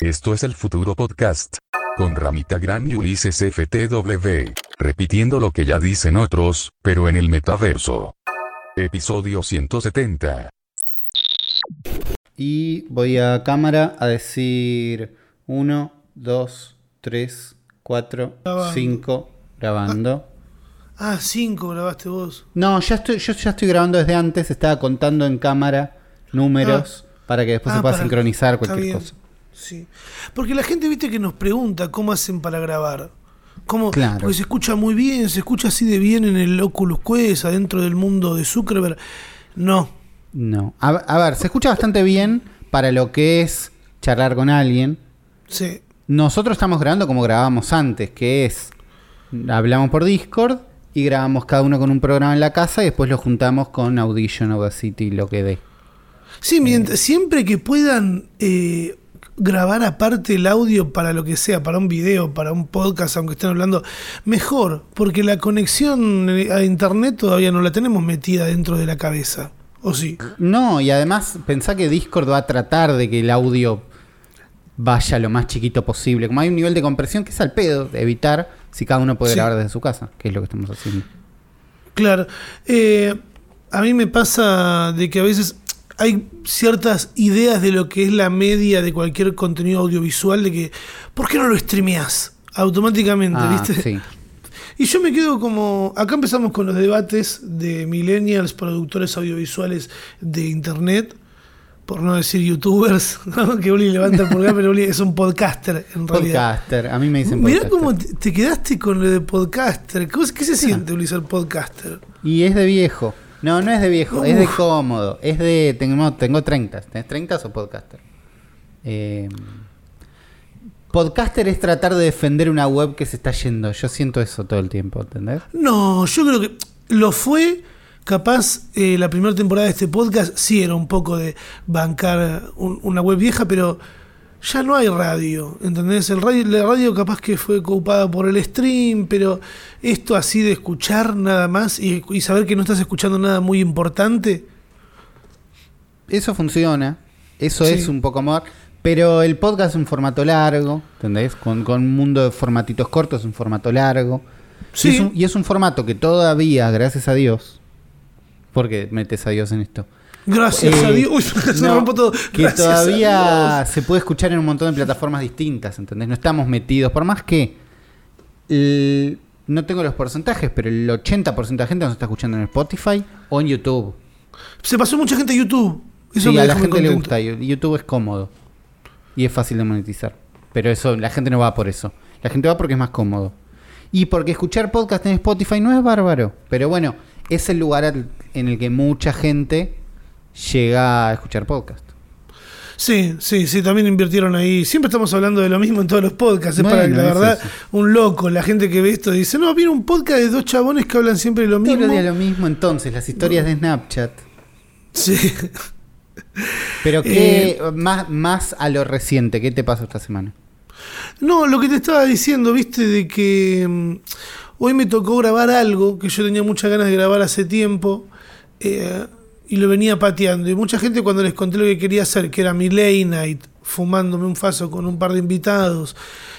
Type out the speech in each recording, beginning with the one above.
Esto es el futuro podcast. Con Ramita Gran y Ulises FTW. Repitiendo lo que ya dicen otros, pero en el metaverso. Episodio 170. Y voy a cámara a decir 1, 2, 3, 4, Grabando. 5, grabando. Ah, 5 grabaste vos. No, ya estoy, yo ya estoy grabando desde antes, estaba contando en cámara números para que después Ah, se pueda sincronizar cualquier cosa. Sí. Porque la gente, viste, que nos pregunta cómo hacen para grabar. ¿Cómo? Claro. Porque se escucha muy bien, se escucha así de bien en el Oculus Quest, adentro del mundo de Zuckerberg. No. No. A, a ver, se escucha bastante bien para lo que es charlar con alguien. Sí. Nosotros estamos grabando como grabábamos antes, que es hablamos por Discord y grabamos cada uno con un programa en la casa y después lo juntamos con Audition, Audacity, lo que dé. Sí, mientras, siempre que puedan eh, grabar aparte el audio para lo que sea, para un video, para un podcast, aunque estén hablando, mejor, porque la conexión a internet todavía no la tenemos metida dentro de la cabeza. ¿O sí? No, y además pensá que Discord va a tratar de que el audio vaya lo más chiquito posible. Como hay un nivel de compresión que es al pedo de evitar si cada uno puede Sí. grabar desde su casa, que es lo que estamos haciendo. Claro. Eh, a mí me pasa de que a veces hay ciertas ideas de lo que es la media de cualquier contenido audiovisual, de que, ¿por qué no lo streameás? Automáticamente, Ah, ¿viste? sí. Y yo me quedo como. Acá empezamos con los debates de millennials, productores audiovisuales de internet, por no decir youtubers, ¿no? que Uli levanta el pulgar, pero Uli es un podcaster en realidad. Podcaster, a mí me dicen Mirá podcaster. cómo te, te quedaste con lo de podcaster. ¿Cómo- ¿Qué se siente, Uli, ser podcaster? Y es de viejo. No, no es de viejo, es de cómodo. Es de. Tengo, tengo 30. ¿Tenés 30 o podcaster? Eh, podcaster es tratar de defender una web que se está yendo. Yo siento eso todo el tiempo, ¿entendés? No, yo creo que lo fue. Capaz eh, la primera temporada de este podcast sí era un poco de bancar un- una web vieja, pero ya no hay radio, ¿entendés? El radio, la radio capaz que fue ocupada por el stream, pero esto así de escuchar nada más y, y saber que no estás escuchando nada muy importante, Eso funciona. Eso Sí. es un poco más. Pero el podcast es un formato largo, ¿entendés? Con, con un mundo de formatitos cortos, es un formato largo. Sí. Y, es un, y es un formato que todavía, gracias a Dios, porque metes a Dios en esto, gracias Eh, a Dios, uy, se no, rompo todo. que Gracias todavía se puede escuchar en un montón de plataformas distintas, ¿entendés? No estamos metidos, por más que el- no tengo los porcentajes, pero el 80% de la gente nos está escuchando en Spotify o en YouTube. Se pasó mucha gente a YouTube. Eso sí, me a la gente le gusta. YouTube es cómodo. Y es fácil de monetizar. Pero eso, la gente no va por eso. La gente va porque es más cómodo. Y porque escuchar podcast en Spotify no es bárbaro. Pero bueno, es el lugar en el que mucha gente llega a escuchar podcast. Sí, sí, sí, también invirtieron ahí. Siempre estamos hablando de lo mismo en todos los podcasts. Es Bueno, para que la verdad, eso. un loco, la gente que ve esto dice, no, viene un podcast de dos chabones que hablan siempre de lo mismo. días lo mismo entonces, las historias de Snapchat. Sí. Pero que Eh, más, más a lo reciente, ¿qué te pasó esta semana? No, lo que te estaba diciendo, viste, de que mm, hoy me tocó grabar algo que yo tenía muchas ganas de grabar hace tiempo eh, y lo venía pateando. Y mucha gente cuando les conté lo que quería hacer, que era mi late night, fumándome un faso con un par de invitados,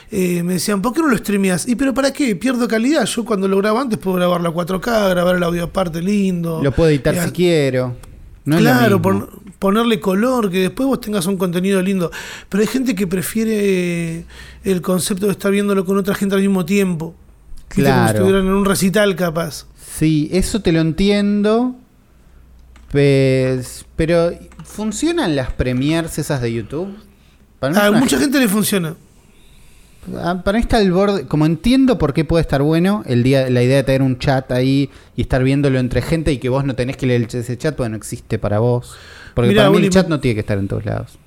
eh, me decían, ¿por qué no lo streameas? ¿Y pero para qué? Pierdo calidad. Yo cuando lo grabo antes puedo grabarlo a 4K, grabar el audio aparte lindo. Lo puedo editar si quiero. No claro, pon- ponerle color, que después vos tengas un contenido lindo. Pero hay gente que prefiere el concepto de estar viéndolo con otra gente al mismo tiempo. Viste, Como si Claro. estuvieran en un recital capaz. Sí, eso te lo entiendo. Pues, pero, ¿funcionan las premiers esas de YouTube? Para A mucha gente le funciona. Ah, para mí está el borde. Como entiendo por qué puede estar bueno el día, la idea de tener un chat ahí y estar viéndolo entre gente y que vos no tenés que leer ese chat, pues no existe para vos. Porque Mirá, para mí el chat no tiene que estar en todos lados.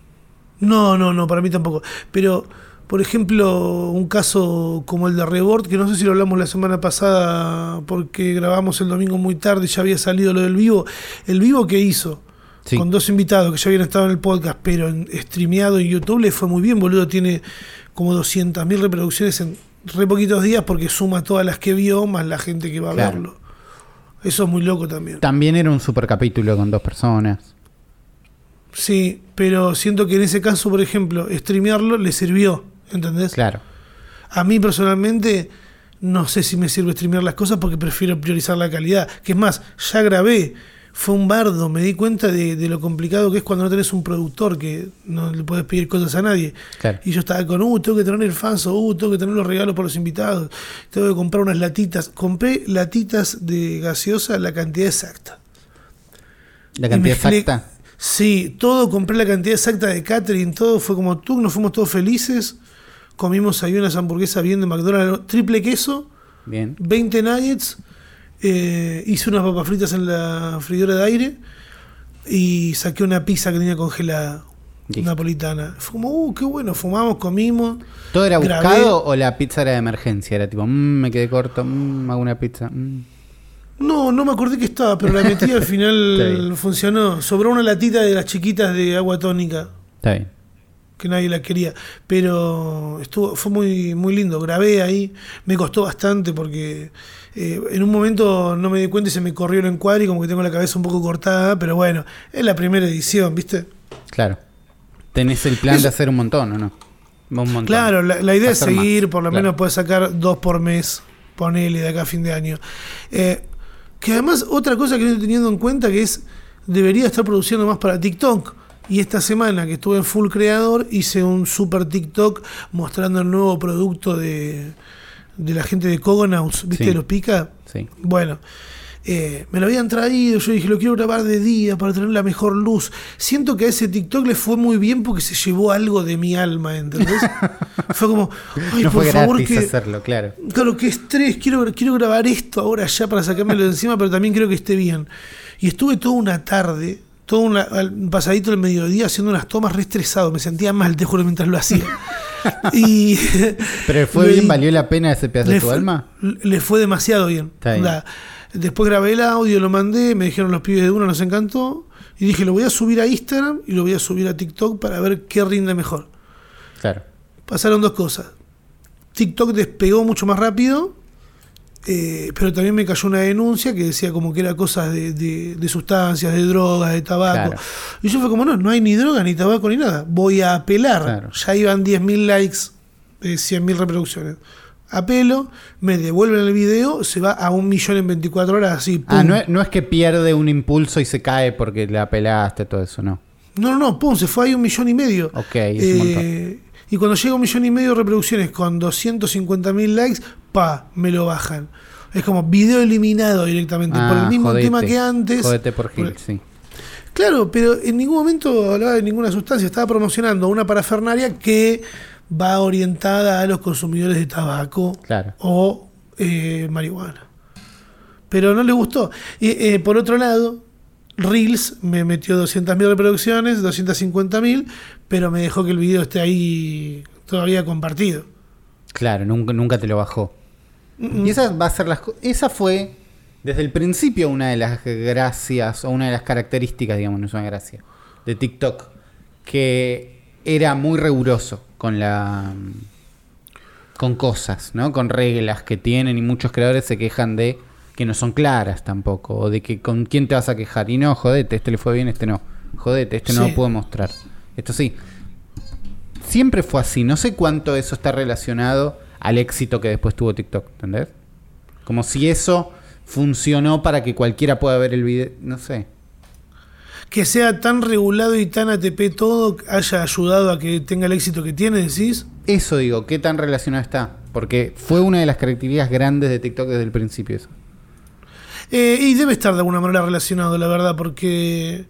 No, no, no, para mí tampoco. Pero, por ejemplo, un caso como el de Rebord, que no sé si lo hablamos la semana pasada porque grabamos el domingo muy tarde y ya había salido lo del vivo. El vivo que hizo, Sí. con dos invitados que ya habían estado en el podcast, pero en, streameado en YouTube le fue muy bien, boludo. Tiene como 200.000 reproducciones en re poquitos días porque suma todas las que vio más la gente que va a Claro. verlo. Eso es muy loco también. También era un super capítulo con dos personas. Sí, pero siento que en ese caso, por ejemplo, streamearlo le sirvió, ¿entendés? Claro. A mí personalmente no sé si me sirve streamear las cosas porque prefiero priorizar la calidad. Que es más, ya grabé, fue un bardo, me di cuenta de, de lo complicado que es cuando no tenés un productor que no le puedes pedir cosas a nadie. Claro. Y yo estaba con, uh, tengo que tener el fanso, uh, tengo que tener los regalos para los invitados, tengo que comprar unas latitas. Compré latitas de gaseosa la cantidad exacta. La cantidad exacta. Sí, todo, compré la cantidad exacta de catering, todo fue como tú, nos fuimos todos felices. Comimos ahí unas hamburguesas bien de McDonald's, triple queso, Bien. 20 nuggets, eh, hice unas papas fritas en la freidora de aire y saqué una pizza que tenía congelada, Listo. napolitana. Fue como, uh, qué bueno, fumamos, comimos. ¿Todo era Grabé. buscado o la pizza era de emergencia? Era tipo, "Mm, me quedé corto, mm, hago una pizza. mm". No, no me acordé que estaba, pero la metí al final funcionó. Sobró una latita de las chiquitas de agua tónica. Está bien. Que nadie la quería. Pero estuvo, fue muy, muy lindo. Grabé ahí, me costó bastante porque eh, en un momento no me di cuenta y se me corrió el encuadre y como que tengo la cabeza un poco cortada, pero bueno, es la primera edición, ¿viste? Claro. ¿Tenés el plan de hacer un montón o no? Un montón. Claro, la, la idea es más, seguir, por lo claro. menos puedes sacar dos por mes, ponele de acá a fin de año. Eh, que además, otra cosa que no estoy teniendo en cuenta que es, debería estar produciendo más para TikTok. Y esta semana que estuve en Full Creador, hice un super TikTok mostrando el nuevo producto de, de la gente de Cogonauts, ¿viste? Sí. Los pica. Sí. Bueno, eh, me lo habían traído, yo dije, lo quiero grabar de día para tener la mejor luz. Siento que a ese TikTok le fue muy bien porque se llevó algo de mi alma, ¿entendés? fue como, ay, no por fue favor, que... hacerlo, claro. Claro, qué estrés, quiero, quiero grabar esto ahora ya para sacármelo de encima, pero también creo que esté bien. Y estuve toda una tarde, todo una- un pasadito del mediodía haciendo unas tomas re estresado, me sentía mal, te juro, mientras lo hacía. y Pero fue bien, valió la pena ese pedazo de tu fue, alma. le fue demasiado bien. Después grabé el audio, lo mandé, me dijeron los pibes de uno, nos encantó. Y dije, lo voy a subir a Instagram y lo voy a subir a TikTok para ver qué rinde mejor. Claro. Pasaron dos cosas. TikTok despegó mucho más rápido, eh, pero también me cayó una denuncia que decía como que era cosas de, de- de sustancias, de drogas, de tabaco. Claro. Y yo fue como, no, no hay ni droga, ni tabaco, ni nada. Voy a apelar. Claro. Ya iban 10.000 likes, eh, 100.000 reproducciones. Apelo, me devuelven el video, se va a un millón en 24 horas, así. Ah, no es, no es que pierde un impulso y se cae porque la pelaste, todo eso, no. No, no, no, pum, se fue ahí un millón y medio. Ok, es un montón. Eh, y cuando llega un millón y medio de reproducciones con 250 mil likes, pa, me lo bajan. Es como video eliminado directamente por el Ah, mismo jodete. tema que antes. Jódete por Gil, Por- sí. Claro, pero en ningún momento hablaba de ninguna sustancia. Estaba promocionando una parafernaria que va orientada a los consumidores de tabaco Claro. o eh, marihuana. Pero no le gustó. Y, eh, por otro lado, Reels me metió 200.000 reproducciones, 250.000, pero me dejó que el video esté ahí todavía compartido. Claro, nunca, nunca te lo bajó. Mm, Y esa va a ser las esa fue desde el principio una de las gracias o una de las características, digamos, no es una gracia, de TikTok, que era muy riguroso con la con cosas, ¿no? Con reglas que tienen y muchos creadores se quejan de que no son claras tampoco o de que con quién te vas a quejar y no, jodete, este le fue bien, este no. Jodete, este no lo puedo mostrar. Esto sí. Siempre fue así. No sé cuánto eso está relacionado al éxito que después tuvo TikTok, ¿entendés? Como si eso funcionó para que cualquiera pueda ver el video. No sé. Que sea tan regulado y tan ATP todo haya ayudado a que tenga el éxito que tiene, decís. Eso digo, ¿qué tan relacionado está? Porque fue una de las características grandes de TikTok desde el principio eso. Eh, y debe estar de alguna manera relacionado, la verdad, porque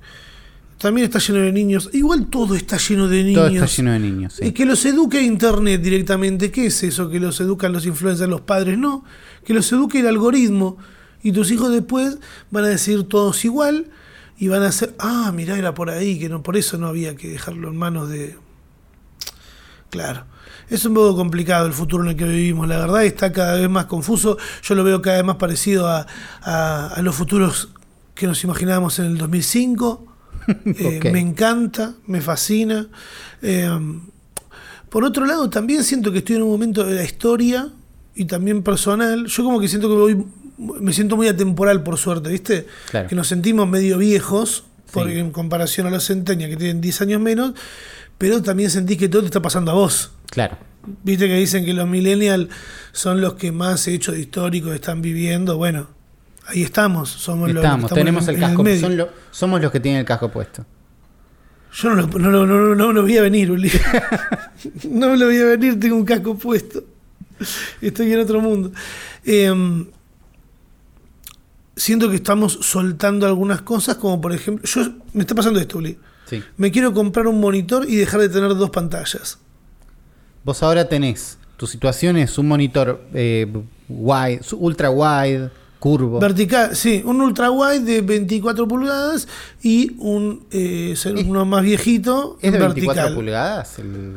también está lleno de niños. Igual todo está lleno de niños. Todo está lleno de niños, sí. Y que los eduque Internet directamente. ¿Qué es eso? Que los educan los influencers, los padres. No. Que los eduque el algoritmo. Y tus hijos después van a decir todos igual. Y van a hacer, ah, mirá, era por ahí, que no, por eso no había que dejarlo en manos de. Claro. Es un poco complicado el futuro en el que vivimos, la verdad está cada vez más confuso. Yo lo veo cada vez más parecido a, a- a los futuros que nos imaginábamos en el 2005. Eh. Me encanta, me fascina. Eh, por otro lado, también siento que estoy en un momento de la historia y también personal. Yo como que siento que voy, me siento muy atemporal por suerte, ¿viste? Claro. Que nos sentimos medio viejos por, en comparación a los centenias que tienen 10 años menos, pero también sentís que todo te está pasando a vos. Claro. Viste que dicen que los millennials son los que más hechos históricos están viviendo. Bueno, ahí estamos. Somos los que Estamos, tenemos en- el en casco. medio. son lo- somos los que tienen el casco puesto. Yo no lo, no, no, no voy a venir, Uli. no lo voy a venir, tengo un casco puesto. Estoy en otro mundo. Eh, siento que estamos soltando algunas cosas, como por ejemplo, yo me está pasando esto, Uli. Sí. Me quiero comprar un monitor y dejar de tener dos pantallas. Vos ahora tenés, tu situación es un monitor eh, wide, ultra wide, curvo. Vertical, sí, un ultra wide de 24 pulgadas y un eh, uno más viejito ¿Es de vertical. 24 pulgadas? El-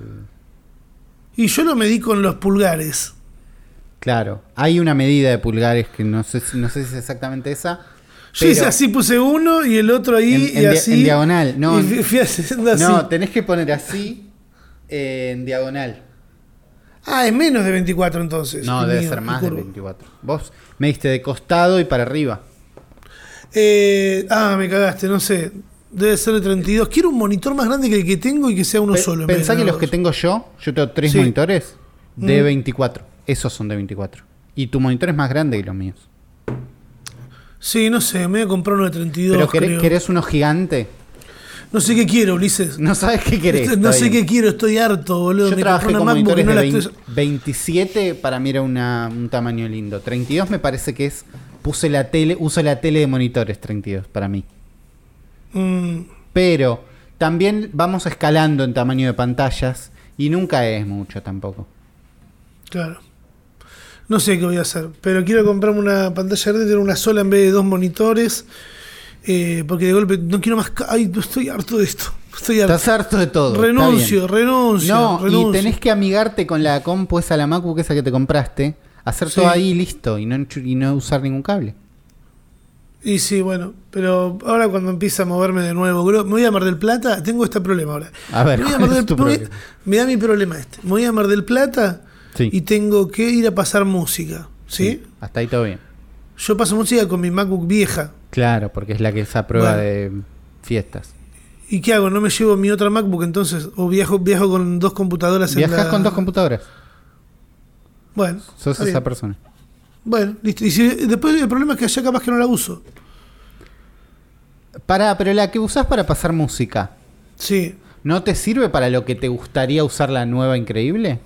Y yo lo medí con los pulgares. Claro, hay una medida de pulgares que no sé, si- no sé si es exactamente esa. Yo hice así, puse uno y el otro ahí En- y en así. en diagonal, no, Y fui, fui haciendo así. No, tenés que poner así eh, en diagonal. Ah, es menos de 24 entonces. No, debe mío, ser más de curvo. 24. Vos me diste de costado y para arriba. Eh, ah, me cagaste, no sé. Debe ser de 32. Quiero un monitor más grande que el que tengo y que sea uno Pe- solo. en Pensá que los dos. que tengo yo, yo tengo tres Sí. monitores de Mm. 24. Esos son de 24. Y tu monitor es más grande que los míos. Sí, no sé, me voy a comprar uno de 32. Pero querés, creo. querés uno gigante. No sé qué quiero, Ulises. No sabes qué querés. no está sé qué quiero, estoy harto, boludo. Yo me trabajé con monitores no de la 20 estoy. 27 para mí era una- un tamaño lindo. 32 me parece que es puse la tele, uso la tele de monitores 32 para mí. Mm, Pero también vamos escalando en tamaño de pantallas y nunca es mucho tampoco. claro. No sé qué voy a hacer, pero quiero comprarme una pantalla grande, tener una sola en vez de dos monitores. Eh, porque de golpe no quiero más. Ay, estoy harto de esto. Estoy harto. Estás harto de todo. renuncio, renuncio. No, renuncio. y tenés que amigarte con la compu esa, la MacBook esa que te compraste, hacer todo Sí. ahí listo y no, y no usar ningún cable. Y sí, bueno, pero ahora cuando empieza a moverme de nuevo, bro, me voy a Mar del Plata, tengo este problema ahora. A ver, me, voy a ¿cuál Mar es del- tu me voy- problema? me da mi problema este. Me voy a Mar del Plata Sí. y tengo que ir a pasar música, ¿sí? Hasta ahí todo bien. Yo paso música con mi MacBook vieja. Claro, porque es la que es a prueba Bueno. de fiestas. ¿Y qué hago? ¿No me llevo mi otra MacBook entonces? ¿O viajo, viajo con dos computadoras en Viajas la- con dos computadoras. Bueno, Sos esa persona. Bueno, listo. Y si, después el problema es que allá capaz que no la uso. Pará, pero la que usás para pasar música, Sí. ¿no te sirve para lo que te gustaría usar la nueva increíble?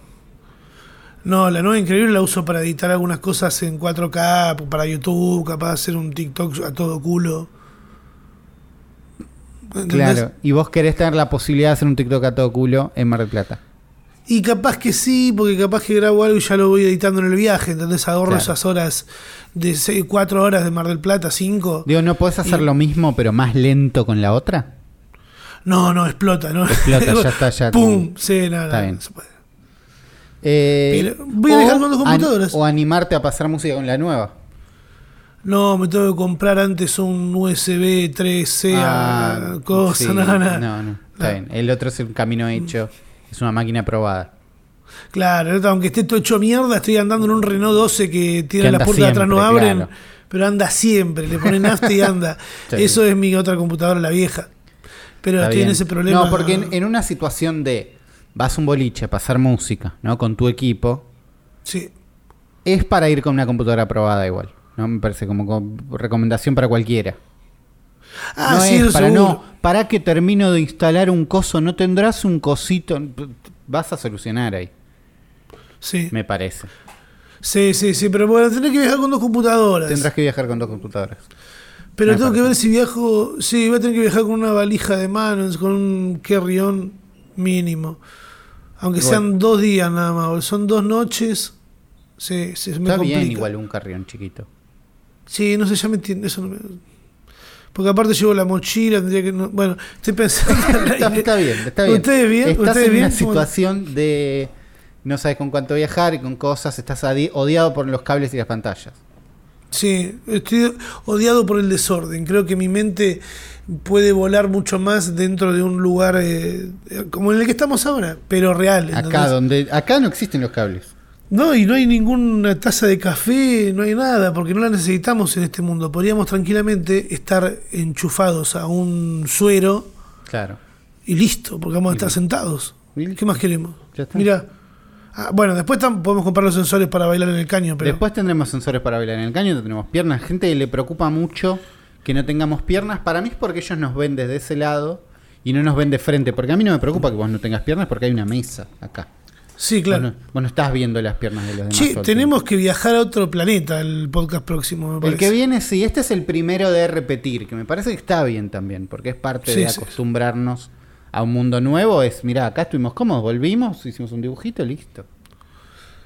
No, la nueva increíble la uso para editar algunas cosas en 4K, para YouTube, capaz de hacer un TikTok a todo culo. ¿Entendés? Claro. Y vos querés tener la posibilidad de hacer un TikTok a todo culo en Mar del Plata. Y capaz que sí, porque capaz que grabo algo y ya lo voy editando en el viaje, ¿entendés? Ahorro Claro. esas horas de 4 horas de Mar del Plata, 5. Digo, ¿no podés hacer Y- lo mismo pero más lento con la otra? No, no, explota, ¿no? Explota, ya está, ya- ¡Pum! Sí, no, no, Está no bien. se puede. Eh, Pero voy a dejar con dos an- computadoras. o animarte a pasar música con la nueva. No, me tengo que comprar antes un USB 3C, a cosa, Ah, sí, no, no. está bien. El otro es un camino hecho, es una máquina probada. Claro, aunque esté todo hecho mierda, estoy andando en un Renault 12 que tiene las puertas de atrás no abren, claro. pero anda siempre, le ponen nafta y anda. Sí. Eso es mi otra computadora, la vieja. Pero Está tiene bien. ese problema. No, porque en, en una situación de vas a un boliche a pasar música, ¿no? Con tu equipo, Sí. es para ir con una computadora probada igual. ¿no? Me parece como, como recomendación para cualquiera. Ah, no sí, es para seguro. no, para que termino de instalar un coso, no tendrás un cosito. Vas a solucionar ahí, Sí. me parece. sí, sí, sí, pero bueno, tenés que viajar con dos computadoras. Tendrás que viajar con dos computadoras. pero me tengo que ver si viajo. Sí, voy a tener que viajar con una valija de manos, con un carry-on mínimo. Aunque sean dos días nada más, son dos noches. Sí, sí, me Está complica. bien igual un carrión chiquito. Sí, no sé, ya me entiende. Eso no me- Porque aparte llevo la mochila, tendría que. no- bueno, estoy pensando. Está, bien, está bien. ¿Ustedes bien? Estás ¿Ustedes en bien? una situación de no sabes con cuánto viajar y con cosas, estás odiado por los cables y las pantallas. Sí, estoy odiado por el desorden. Creo que mi mente puede volar mucho más dentro de un lugar eh, como en el que estamos ahora, pero real. Acá donde acá no existen los cables. No, y no hay ninguna taza de café, no hay nada, porque no la necesitamos en este mundo. Podríamos tranquilamente estar enchufados a un suero Claro. y listo, porque vamos a estar sentados. ¿Qué más queremos? Ya está. Mira. Ah, bueno, después podemos comprar los sensores para bailar en el caño, pero. Después tendremos sensores para bailar en el caño, tenemos piernas. Gente que le preocupa mucho que no tengamos piernas. Para mí es porque ellos nos ven desde ese lado y no nos ven de frente. Porque a mí no me preocupa que vos no tengas piernas porque hay una mesa acá. sí, claro. Vos, no, vos no estás viendo las piernas de los demás. El tenemos que viajar a otro planeta el podcast próximo, me. El que viene, sí, este es el primero de repetir, que me parece que está bien también, porque es parte Sí, de sí. A un mundo nuevo. Es, mira, acá estuvimos cómodos, volvimos, hicimos un dibujito, listo.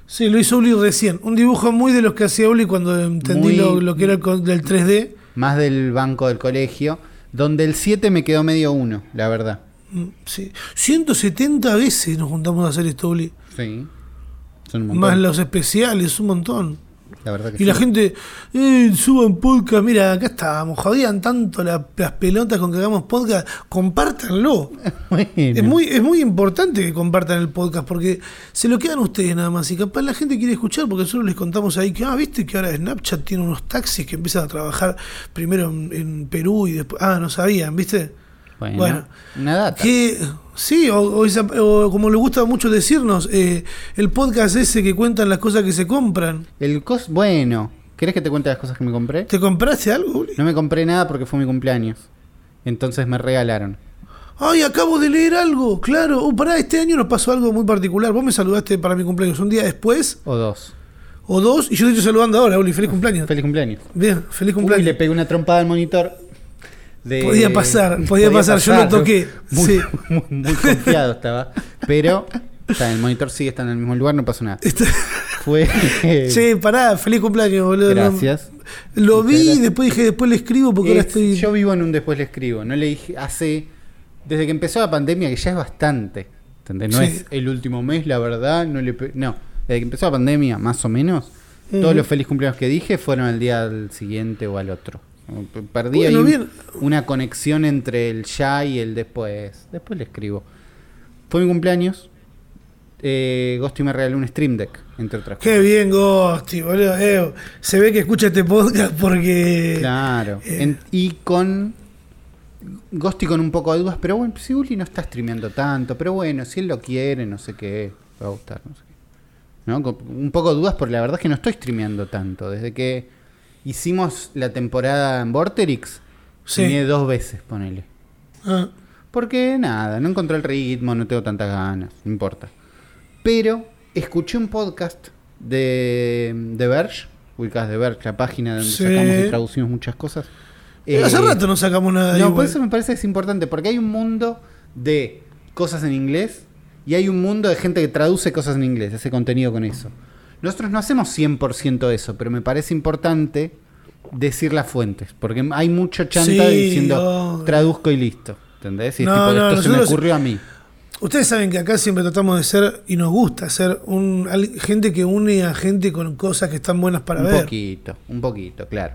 Sí, lo hizo Uli recién. Un dibujo muy de los que hacía Uli cuando entendí Muy- lo, lo que era el del 3D. Más del banco del colegio, donde el 7 me quedó medio uno, la verdad. Mm, Sí. 170 veces nos juntamos a hacer esto, Uli. Sí. Son un montón. Más los especiales, un montón. La verdad que Y la gente, eh, suban podcast. Mira, acá estábamos. Jodían tanto la- las pelotas con que hagamos podcast. Compártanlo. Bueno. Es muy, es muy importante que compartan el podcast porque se lo quedan ustedes nada más. Y capaz la gente quiere escuchar porque nosotros les contamos ahí que, ah, viste que ahora Snapchat tiene unos taxis que empiezan a trabajar primero en, en Perú y después. Ah, no sabían, ¿viste? Bueno, Bueno. una data. Que sí, o, o esa- o como le gusta mucho decirnos, eh, el podcast ese que cuentan las cosas que se compran. El cos, bueno, ¿querés que te cuente las cosas que me compré? ¿Te compraste algo, Uli? No me compré nada porque fue mi cumpleaños. Entonces me regalaron. Ay, acabo de leer algo, claro. Uh, pará, este año nos pasó algo muy particular. Vos me saludaste para mi cumpleaños un día después, O dos. o dos, y yo te estoy saludando ahora, Uli. Feliz cumpleaños. Feliz cumpleaños. Bien, feliz Uy, cumpleaños. le pegué una trompada al monitor. De- Podía pasar, podía pasar, yo lo toqué, Muy, sí. muy, muy confiado estaba. Pero está, el monitor sigue estando en el mismo lugar, no pasó nada. Fue. Che, pará, feliz cumpleaños, boludo. Gracias. Lo vi y después dije, después le escribo porque ahora Es- estoy. Yo vivo en un después le escribo. No le dije hace. Desde que empezó la pandemia, que ya es bastante. ¿entendés? No Sí. es el último mes, la verdad. No, le, pe- no. Desde que empezó la pandemia, más o menos, todos los feliz cumpleaños que dije fueron al día al siguiente o al otro. Perdí Bueno, ahí bien. una conexión entre el ya y el después. Después le escribo. Fue mi cumpleaños. Eh, Ghosty me regaló un Stream Deck, entre otras Qué bien, Gosti, boludo. Eh, se ve que escucha este podcast porque. Claro. Eh. En- y con Ghosty con un poco de dudas, pero bueno, si Uli no está streameando tanto, pero bueno, si él lo quiere, no sé qué, va a gustar, no sé qué. ¿No? Con un poco de dudas porque la verdad es que no estoy streameando tanto. Desde que hicimos la temporada en Vorterix, Sí. streameé dos veces, ponele. Ah, Porque nada, no encontré el ritmo, no tengo tantas ganas, no importa. Pero escuché un podcast de, de Verge, ubicás de Verge, la página donde Sí. sacamos y traducimos muchas cosas. hace Eh, rato no sacamos nada de No, igual. por eso me parece que es importante, porque hay un mundo de cosas en inglés y hay un mundo de gente que traduce cosas en inglés, ese contenido con eso. Nosotros no hacemos 100% eso, pero me parece importante decir las fuentes, porque hay mucho chanta Sí, diciendo traduzco y listo. ¿Entendés? Y No, tipo, no, esto se me ocurrió a mí. Ustedes saben que acá siempre tratamos de ser, y nos gusta ser, un, gente que une a gente con cosas que están buenas para un ver. poquito, un poquito, claro.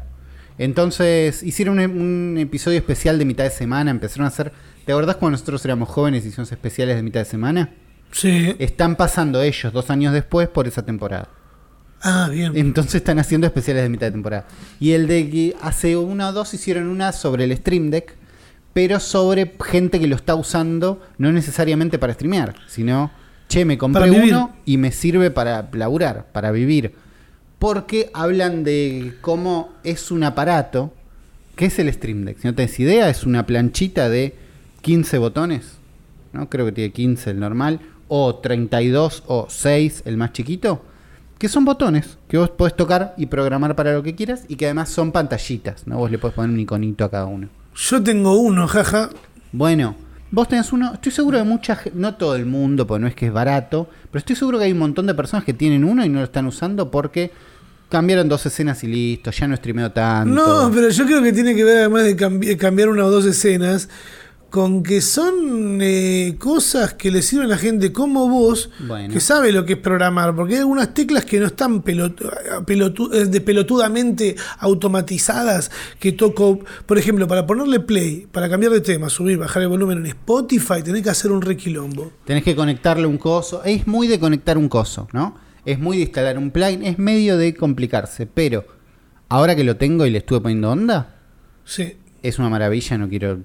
Entonces hicieron un, un episodio especial de mitad de semana, empezaron a hacer... ¿Te acordás cuando nosotros éramos jóvenes y hicimos especiales de mitad de semana? Sí. Están pasando ellos dos años después por esa temporada. Ah, bien. Entonces están haciendo especiales de mitad de temporada. Y el de que hace una o dos hicieron una sobre el Stream Deck, pero sobre gente que lo está usando, no necesariamente para streamear, sino, che, me compré uno y me sirve para laburar, para vivir. Porque hablan de cómo es un aparato, que es el Stream Deck. Si no tenés idea, es una planchita de 15 botones, ¿no? Creo que tiene 15 el normal, o 32 o 6 el más chiquito, que son botones que vos podés tocar y programar para lo que quieras y que además son pantallitas, ¿no? Vos le podés poner un iconito a cada uno. Yo tengo uno, jaja. Bueno, vos tenés uno, estoy seguro de mucha gente, no todo el mundo, porque no es que es barato, pero estoy seguro que hay un montón de personas que tienen uno y no lo están usando porque cambiaron dos escenas y listo, ya no streameo tanto. No, pero yo creo que tiene que ver además de cambi- cambiar una o dos escenas con que son eh, cosas que le sirven a gente como vos Bueno. que sabe lo que es programar, porque hay algunas teclas que no están pelotu- pelotu- eh, de pelotudamente automatizadas que toco, por ejemplo, para ponerle play, para cambiar de tema, subir, bajar el volumen en Spotify, tenés que hacer un requilombo. Tenés que conectarle un coso. Es muy de conectar un coso, ¿no? Es muy de instalar un plugin, es medio de complicarse, pero ahora que lo tengo y le estuve poniendo onda, Sí. Es una maravilla, no quiero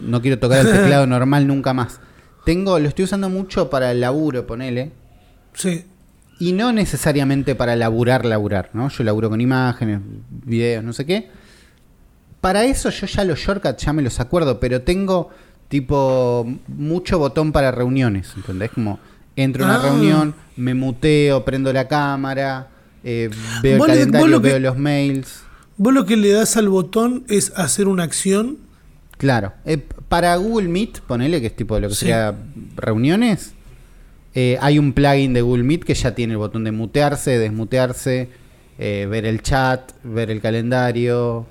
no quiero tocar el teclado normal nunca más. Tengo lo estoy usando mucho para el laburo, ponele, Sí. y no necesariamente para laburar, laburar, ¿no? Yo laburo con imágenes, videos, no sé qué. Para eso yo ya los shortcuts ya me los acuerdo, pero tengo tipo mucho botón para reuniones, ¿entendés? Como entro a una Ah. reunión, me muteo, prendo la cámara, eh, veo el calendario, lo que- veo los mails. Vos lo que le das al botón es hacer una acción. Claro. Eh, para Google Meet, ponele que es tipo lo que Sí. sería reuniones, eh, hay un plugin de Google Meet que ya tiene el botón de mutearse, desmutearse, eh, ver el chat, ver el calendario,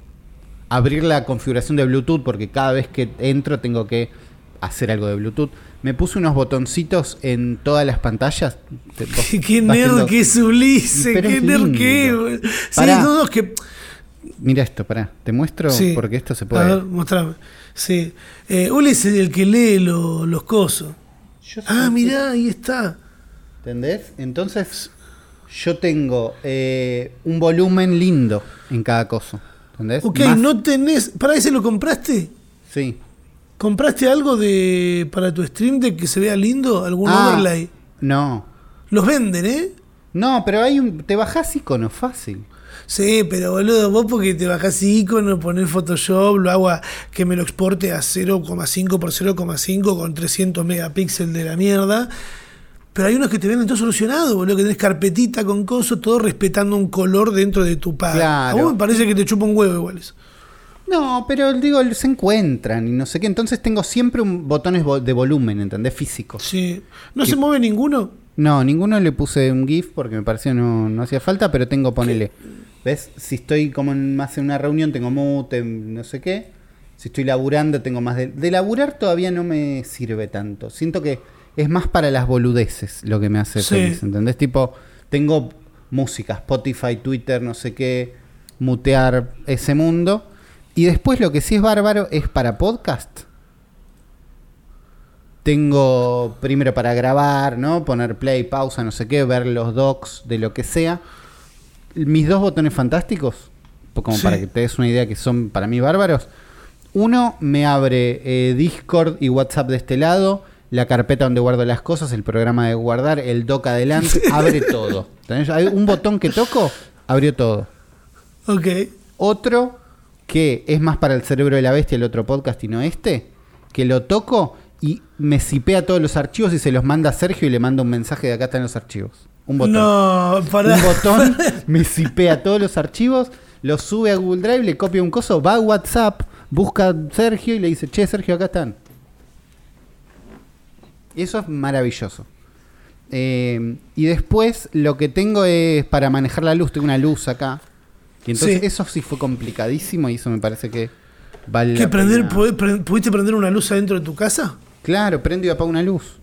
abrir la configuración de Bluetooth, porque cada vez que entro tengo que hacer algo de Bluetooth. Me puse unos botoncitos en todas las pantallas. Qué, qué nerd que es Ulises, qué nerd que es. Sí, es que. Mira esto, pará. Te muestro Sí. porque esto se A puede. ver, mostrame. Sí. Eh, es el que lee lo- los cosos. Ah, mirá, ahí está. ¿Entendés? Entonces, yo tengo eh, un volumen lindo en cada coso. ¿Entendés? Ok, Más- no tenés. ¿Para ese lo compraste? Sí. ¿Compraste algo de para tu stream de que se vea lindo? ¿Algún Ah, overlay? No. Los venden, ¿eh? No, pero hay un. Te bajás icono fácil. Sí, pero boludo, vos porque te bajás icono, poner Photoshop, lo hago a que me lo exporte a 0,5 por 0,5 con 300 megapíxeles de la mierda. Pero hay unos que te venden todo solucionado, boludo, que tenés carpetita con coso, todo respetando un color dentro de tu padre. Claro. A vos me parece que te chupa un huevo igual eso. No, pero digo, se encuentran y no sé qué. Entonces tengo siempre un botones de volumen, ¿entendés? Físicos. Sí. ¿No se mueve ninguno? No, ninguno le puse un GIF porque me pareció no, no hacía falta, pero tengo, ponele. ¿Ves? Si estoy como en, más en una reunión, tengo mute, no sé qué. Si estoy laburando, tengo más de. De laburar todavía no me sirve tanto. Siento que es más para las boludeces lo que me hace Sí. feliz. ¿Entendés? Tipo, tengo música, Spotify, Twitter, no sé qué, mutear ese mundo. Y después lo que sí es bárbaro es para podcast. Tengo primero para grabar, ¿no? Poner play, pausa, no sé qué, ver los docs de lo que sea. Mis dos botones fantásticos, po- como Sí. para que te des una idea que son para mí bárbaros. Uno me abre eh, Discord y WhatsApp de este lado, la carpeta donde guardo las cosas, el programa de guardar, el doc adelante, abre todo. ¿Tenés? Hay un botón que toco, abrió todo. Ok. Otro que es más para el cerebro de la bestia, el otro podcast y no este, que lo toco y me sipea todos los archivos y se los manda a Sergio y le manda un mensaje de acá están los archivos. Un botón. No, para. Un botón me sipea todos los archivos, los sube a Google Drive, le copia un coso, va a WhatsApp, busca a Sergio y le dice, che Sergio, acá están. Y eso es maravilloso. Eh, y después lo que tengo es para manejar la luz, tengo una luz acá. Y entonces Sí. eso sí fue complicadísimo y eso me parece que vale ¿Qué la prender, pena. ¿Pudiste prender una luz adentro de tu casa? Claro, prendo y apago una luz.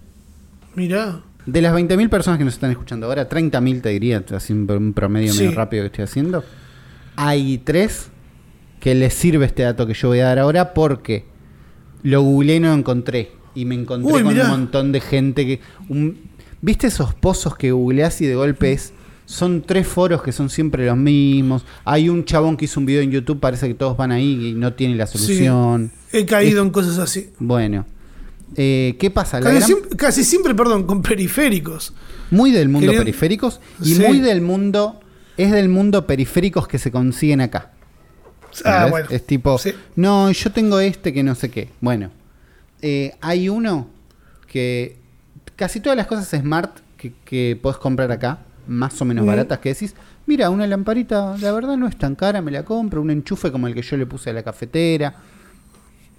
Mirá. De las 20.000 personas que nos están escuchando ahora, 30.000 te diría, así un promedio Sí. medio rápido que estoy haciendo. Hay tres que les sirve este dato que yo voy a dar ahora porque lo googleé y no lo encontré. Y me encontré Uy, con mirá. un montón de gente que... un- ¿Viste esos pozos que googleás y de golpe es... Son tres foros que son siempre los mismos. Hay un chabón que hizo un video en YouTube, parece que todos van ahí y no tiene la Sí. solución. He caído en cosas así. Bueno, eh, ¿qué pasa? Casi, gran- siempre, casi siempre, perdón, con periféricos. Muy del mundo Querían- periféricos y Sí. muy del mundo. Es del mundo periféricos que se consiguen acá. Ah, bueno. Es tipo, Sí. no, yo tengo este que no sé qué. Bueno, eh, hay uno que casi todas las cosas smart que, que podés comprar acá, más o menos Mm. baratas, que decís, mira, una lamparita, la verdad no es tan cara, me la compro, un enchufe como el que yo le puse a la cafetera.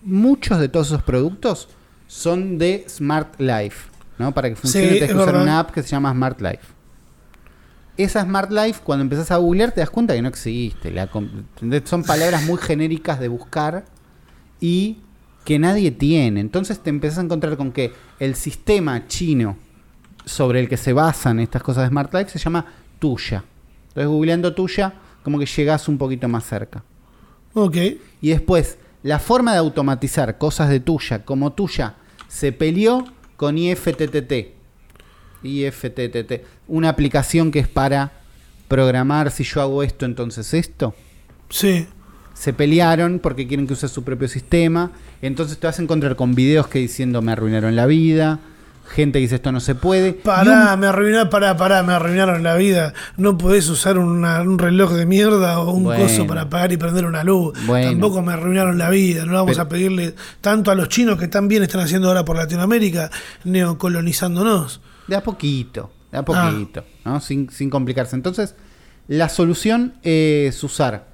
Muchos de todos esos productos son de Smart Life, ¿no? Para que funcione Sí, tenés que usar verdad. una app que se llama Smart Life. Esa Smart Life, cuando empezás a googlear, te das cuenta que no existe. Son palabras muy genéricas de buscar y que nadie tiene. Entonces te empezás a encontrar con que el sistema chino sobre el que se basan estas cosas de Smart Life se llama Tuya. Entonces, googleando Tuya, como que llegás un poquito más cerca. Ok. Y después, la forma de automatizar cosas de tuya como tuya se peleó con IFTTT. IFTTT. Una aplicación que es para programar si yo hago esto, entonces esto. Sí. Se pelearon porque quieren que uses su propio sistema. Entonces te vas a encontrar con videos que diciendo me arruinaron la vida. Gente que dice esto no se puede. Pará, me arruinaron, pará, pará, me arruinaron la vida. No podés usar una- un reloj de mierda o un Bueno. coso para apagar y prender una luz. Bueno. Tampoco me arruinaron la vida. No vamos Pero- a pedirle tanto a los chinos que tan bien están haciendo ahora por Latinoamérica, neocolonizándonos. De a poquito, de a Ah. poquito, ¿no? Sin, sin complicarse. Entonces, la solución es usar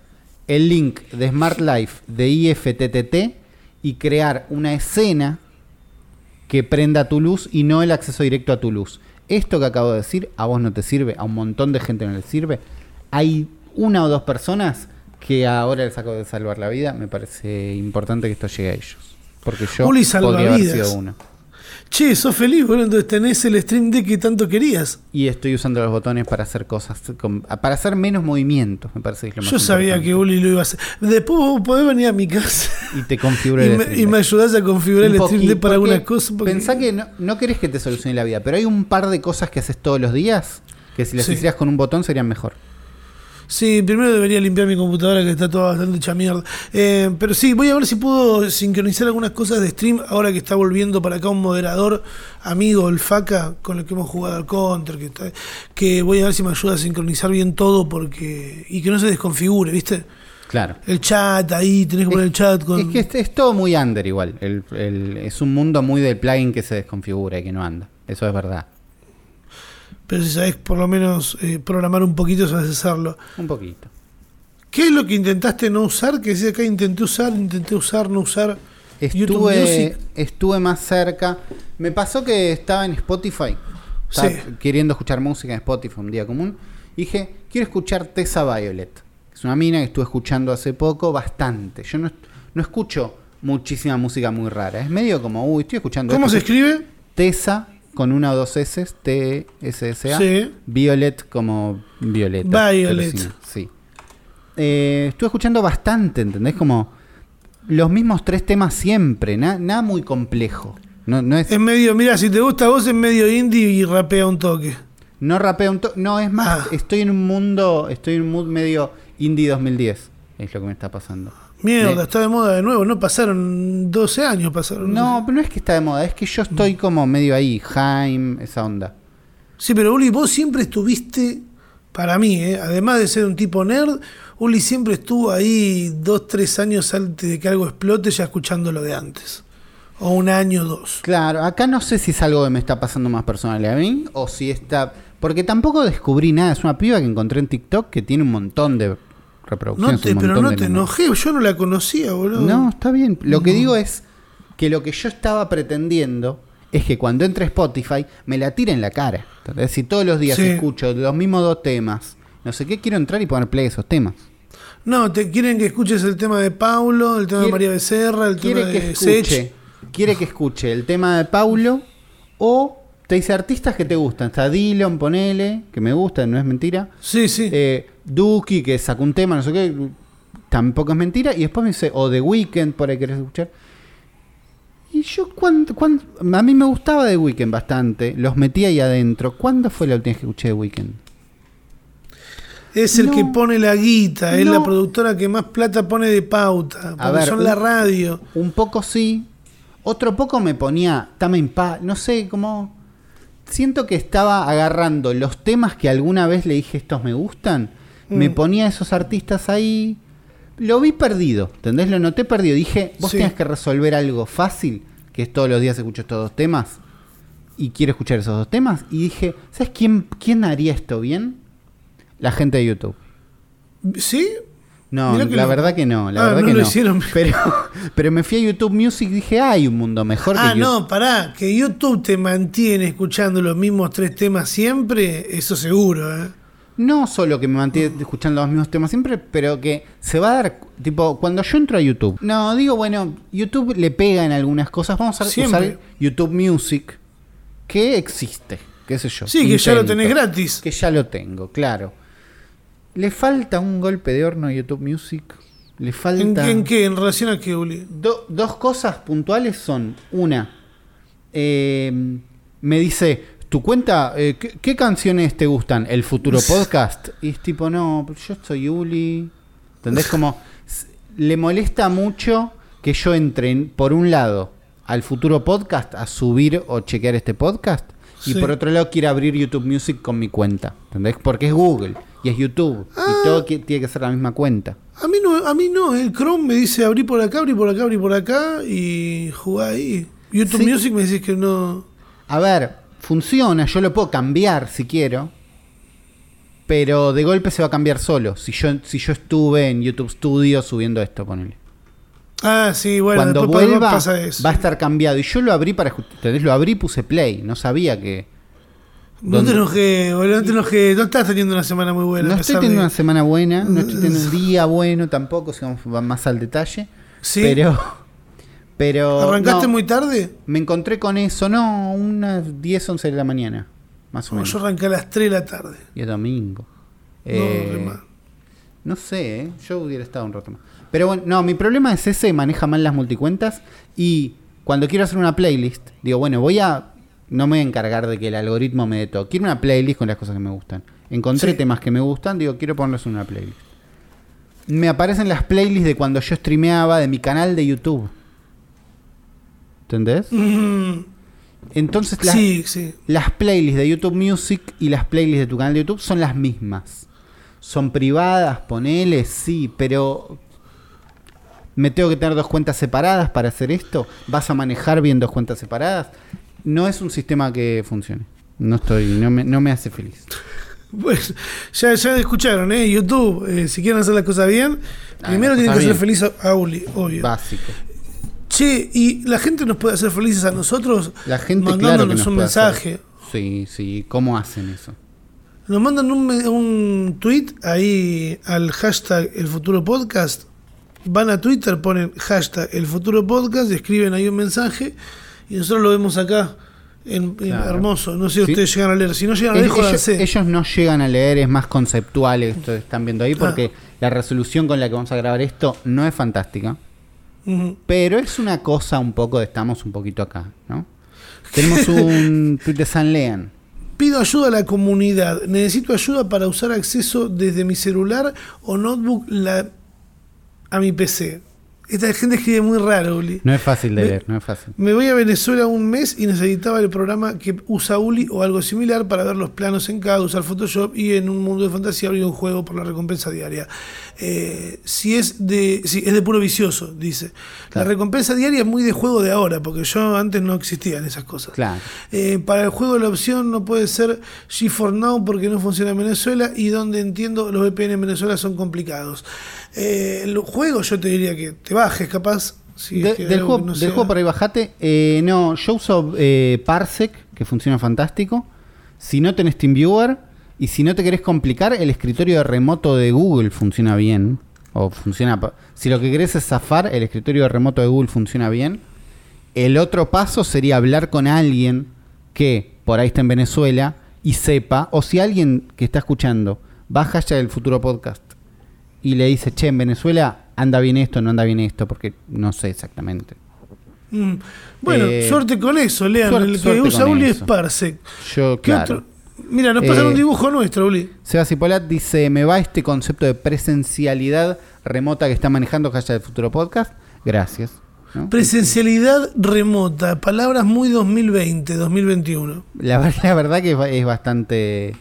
el link de Smart Life de IFTTT y crear una escena que prenda tu luz y no el acceso directo a tu luz. Esto que acabo de decir a vos no te sirve, a un montón de gente no le sirve. Hay una o dos personas que ahora les acabo de salvar la vida. Me parece importante que esto llegue a ellos. Porque yo podría haber sido uno. Che, sos feliz, entonces tenés el Stream Deck que tanto querías. Y estoy usando los botones para hacer cosas, con- para hacer menos movimientos, me parece que es lo más Yo sabía importante. que Uli lo iba a hacer. Después vos podés venir a mi casa Y te configuro y el me, Stream y me ayudás a configurar Un el Stream Deck para algunas cosas. porque- Pensá que no, no querés que te solucione la vida, pero hay un par de cosas que haces todos los días que si las Sí. hicieras con un botón serían mejor. Sí, primero debería limpiar mi computadora que está toda bastante hecha mierda. Eh, pero sí, voy a ver si puedo sincronizar algunas cosas de stream ahora que está volviendo para acá un moderador amigo, el Faca, con el que hemos jugado al Counter, que, está- que voy a ver si me ayuda a sincronizar bien todo porque y que no se desconfigure, ¿viste? Claro. El chat ahí, tenés que poner el chat con... Es que es, es todo muy under igual. El- el- es un mundo muy del plugin que se desconfigura y que no anda. Eso es verdad. Pero si sabés por lo menos eh, programar un poquito, sabes hacerlo. Un poquito. ¿Qué es lo que intentaste no usar? Que decía acá intenté usar, intenté usar, no usar. Estuve, estuve más cerca. Me pasó que estaba en Spotify. Estaba Sí. queriendo escuchar música en Spotify un día común. Y dije, quiero escuchar Tessa Violet. Es una mina que estuve escuchando hace poco bastante. Yo no, no escucho muchísima música muy rara. Es medio como, uy, estoy escuchando ¿Cómo se escribe? Tessa con una o dos S, T-S-S-A. Sí. Violet como Violeta. Violet. sí, sí. Eh, estuve escuchando bastante, ¿entendés? Como los mismos tres temas siempre, na- nada muy complejo. No, no es, medio, mira, si te gusta vos es medio indie y rapea un toque. no rapea un to- No, es más, Ah. estoy en un mundo, estoy en un mood medio indie 2010. Es lo que me está pasando. Mierda, está de moda de nuevo, no pasaron 12 años, pasaron. No, pero no es que está de moda, es que yo estoy como medio ahí, Jaime, esa onda. Sí, pero Uli, vos siempre estuviste, para mí, ¿eh? además de ser un tipo nerd, Uli siempre estuvo ahí dos, tres años antes de que algo explote ya escuchando lo de antes. O un año, dos. Claro, acá no sé si es algo que me está pasando más personal a mí o si está. Porque tampoco descubrí nada. Es una piba que encontré en TikTok que tiene un montón de No reproducciones. te, un pero no te enojé, yo no la conocía, boludo. No, está bien. Lo que No. digo es que lo que yo estaba pretendiendo es que cuando entre Spotify me la tire en la cara. Entonces, si todos los días Sí. escucho los mismos dos temas, no sé qué, quiero entrar y poner play esos temas. No, te quieren que escuches el tema de Paulo, el tema de María Becerra, el tema que de escuche, Sech. quiere que escuche el tema de Paulo o te dice artistas que te gustan. Está Dillon, ponele, que me gusta, no es mentira. Sí, sí. Eh, Duki, que sacó un tema, no sé qué, tampoco es mentira. Y después me dice, o The Weeknd, por ahí querés escuchar. Y yo, cuando, a mí me gustaba The Weeknd bastante, los metía ahí adentro. ¿Cuándo fue la última vez que escuché The Weeknd? Es el No. que pone la guita, es la productora que más plata pone de pauta. Porque ver, son un- la radio. Un poco sí. Otro poco me ponía Tame Impala. No sé, como. Siento que estaba agarrando los temas que alguna vez le dije estos me gustan. Me Mm. ponía esos artistas ahí. Lo vi perdido, ¿entendés? Lo noté perdido. Dije, vos Sí. tenés que resolver algo fácil, que es todos los días escucho estos dos temas. Y quiero escuchar esos dos temas. Y dije, ¿sabes quién, quién haría esto bien? La gente de YouTube. ¿Sí? No, la no. verdad que no, la Ah, verdad no que lo no. hicieron. Pero, pero me fui a YouTube Music y dije, "Ah, hay un mundo mejor Ah, que YouTube. no, pará, que YouTube te mantiene escuchando los mismos tres temas siempre, eso seguro, ¿eh? No solo que me mantiene escuchando los mismos temas siempre, pero que se va a dar, tipo, cuando yo entro a YouTube. No, digo, bueno, YouTube le pega en algunas cosas. Vamos a Siempre. usar YouTube Music, que existe, qué sé yo. Sí, que ya lo tenés gratis. Que ya lo tengo, claro. Le falta un golpe de horno a YouTube Music. Le ¿En, falta... en qué? ¿En relación a qué, Uli? Do- dos cosas puntuales son, una, eh, me dice, tu cuenta, eh, ¿qué, qué canciones te gustan? ¿El futuro podcast? Y es tipo, no, yo soy Uli. ¿Entendés? Como le molesta mucho que yo entre, en- por un lado, al futuro podcast a subir o chequear este podcast. Y Sí. por otro lado, quiero abrir YouTube Music con mi cuenta. ¿Entendés? Porque es Google y es YouTube. Ah. Y todo qui- tiene que ser la misma cuenta. A mí no, a mí no, el Chrome me dice abrí por acá, abrí por acá, abrí por acá y jugá ahí. YouTube Sí. Music me decís que no. A ver, funciona, yo lo puedo cambiar si quiero. Pero de golpe se va a cambiar solo. Si yo, si yo estuve en YouTube Studio subiendo esto, ponele. Ah, sí, bueno, Cuando vuelva, pasa eso. va a estar cambiado. Y yo lo abrí para. ¿entendés? Lo abrí y puse play. No sabía que. No ¿Dónde? te enojes, boludo, no te enojes. No estás teniendo una semana muy buena. No estoy teniendo de- una semana buena. No estoy teniendo un día bueno tampoco. Si vamos va más al detalle. Sí. Pero. Pero. ¿Arrancaste no, muy tarde? Me encontré con eso, no, unas 10, 11 de la mañana. Más o No, menos. yo arranqué a las 3 de la tarde. Y es domingo. No, Eh. No sé, ¿eh? yo hubiera estado un rato más. Pero bueno, no, mi problema es ese, maneja mal las multicuentas y cuando quiero hacer una playlist, digo, bueno, voy a... No me voy a encargar de que el algoritmo me dé todo. Quiero una playlist con las cosas que me gustan. Encontré Sí. temas que me gustan, digo, quiero ponerlos en una playlist. Me aparecen las playlists de cuando yo streameaba de mi canal de YouTube. ¿Entendés? Mm, Entonces las, sí, sí. las playlists de YouTube Music y las playlists de tu canal de YouTube son las mismas. Son privadas, ponele, sí, pero me tengo que tener dos cuentas separadas para hacer esto. ¿Vas a manejar bien dos cuentas separadas? No es un sistema que funcione. No estoy, no me, no me hace feliz. Bueno, ya, ya escucharon, ¿eh? YouTube, eh, si quieren hacer las cosas bien, Ah, primero tienen que cosas hacer bien. feliz a, a Uli, obvio. Básico. Che, ¿y la gente nos puede hacer felices a nosotros? La gente, claro que mandándonos nos un mensaje. hacer. Sí, sí. ¿Cómo hacen eso? Nos mandan un, un tweet ahí al hashtag El Futuro Podcast. Van a Twitter, ponen hashtag El Futuro Podcast, escriben ahí un mensaje y nosotros lo vemos acá. En, en Claro. hermoso. No sé si Sí. ustedes llegan a leer. Si no llegan a leer, ellos, ellos no llegan a leer, es más conceptual esto que están viendo ahí, porque Ah. la resolución con la que vamos a grabar esto no es fantástica. Pero es una cosa un poco de estamos un poquito acá, ¿no? Tenemos un tweet de San Lean. Pido ayuda a la comunidad. Necesito ayuda para usar acceso desde mi celular o notebook la- a mi PC. Esta gente escribe muy raro, Uli. No es fácil de Me- leer, no es fácil. Me voy a Venezuela un mes y necesitaba el programa que usa Uli o algo similar para ver los planos en cada, usar Photoshop y en un mundo de fantasía abrir un juego por la recompensa diaria. Eh, si es de si es de puro vicioso, dice. Claro. La recompensa diaria es muy de juego de ahora, porque yo antes no existían esas cosas. Claro. Eh, para el juego la opción no puede ser G4Now porque no funciona en Venezuela y donde entiendo los VPN en Venezuela son complicados. Eh, el juego yo te diría que te bajes capaz. si De- es que del juego, no del sea- juego por ahí bajate. Eh, no, yo uso eh, Parsec, que funciona fantástico. Si no tenés TeamViewer y si no te querés complicar, el escritorio de remoto de Google funciona bien. O funciona. Si lo que querés es zafar, el escritorio de remoto de Google funciona bien. El otro paso sería hablar con alguien que por ahí está en Venezuela y sepa, o si alguien que está escuchando baja ya el futuro podcast y le dice, che, en Venezuela anda bien esto, no anda bien esto, porque no sé exactamente. Mm. Bueno, Eh, suerte con eso, lean. suerte- el que usa Uli es eso. Parsec. Yo, ¿Qué claro. Mira, nos pasan Eh, un dibujo nuestro, Uli. Sebas Hipolat dice, me va este concepto de presencialidad remota que está manejando Hashtag del Futuro Podcast. Gracias. ¿no? Presencialidad remota, palabras muy 2020, 2021. La, la verdad que es, es bastante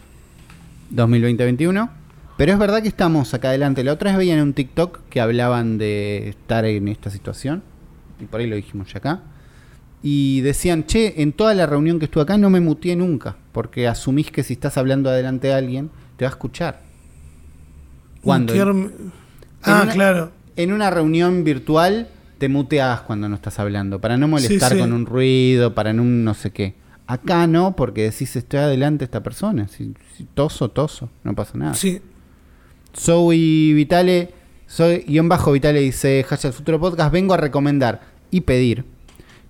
2020-21. Pero es verdad que estamos acá adelante. La otra vez veían un TikTok que hablaban de estar en esta situación. Y por ahí lo dijimos ya acá. Y decían, che, en toda la reunión que estuve acá no me muteé nunca. Porque asumís que si estás hablando adelante de alguien, te va a escuchar. Mutearme- Ah, una- claro. En una reunión virtual te muteas cuando no estás hablando, para no molestar Sí, sí. con un ruido, para no un no sé qué. Acá no, porque decís estoy adelante de esta persona. Si, si toso, toso, no pasa nada. Sí. Soy Vitale, soy guion bajo Vitale dice hashtag Futuro Podcast, vengo a recomendar y pedir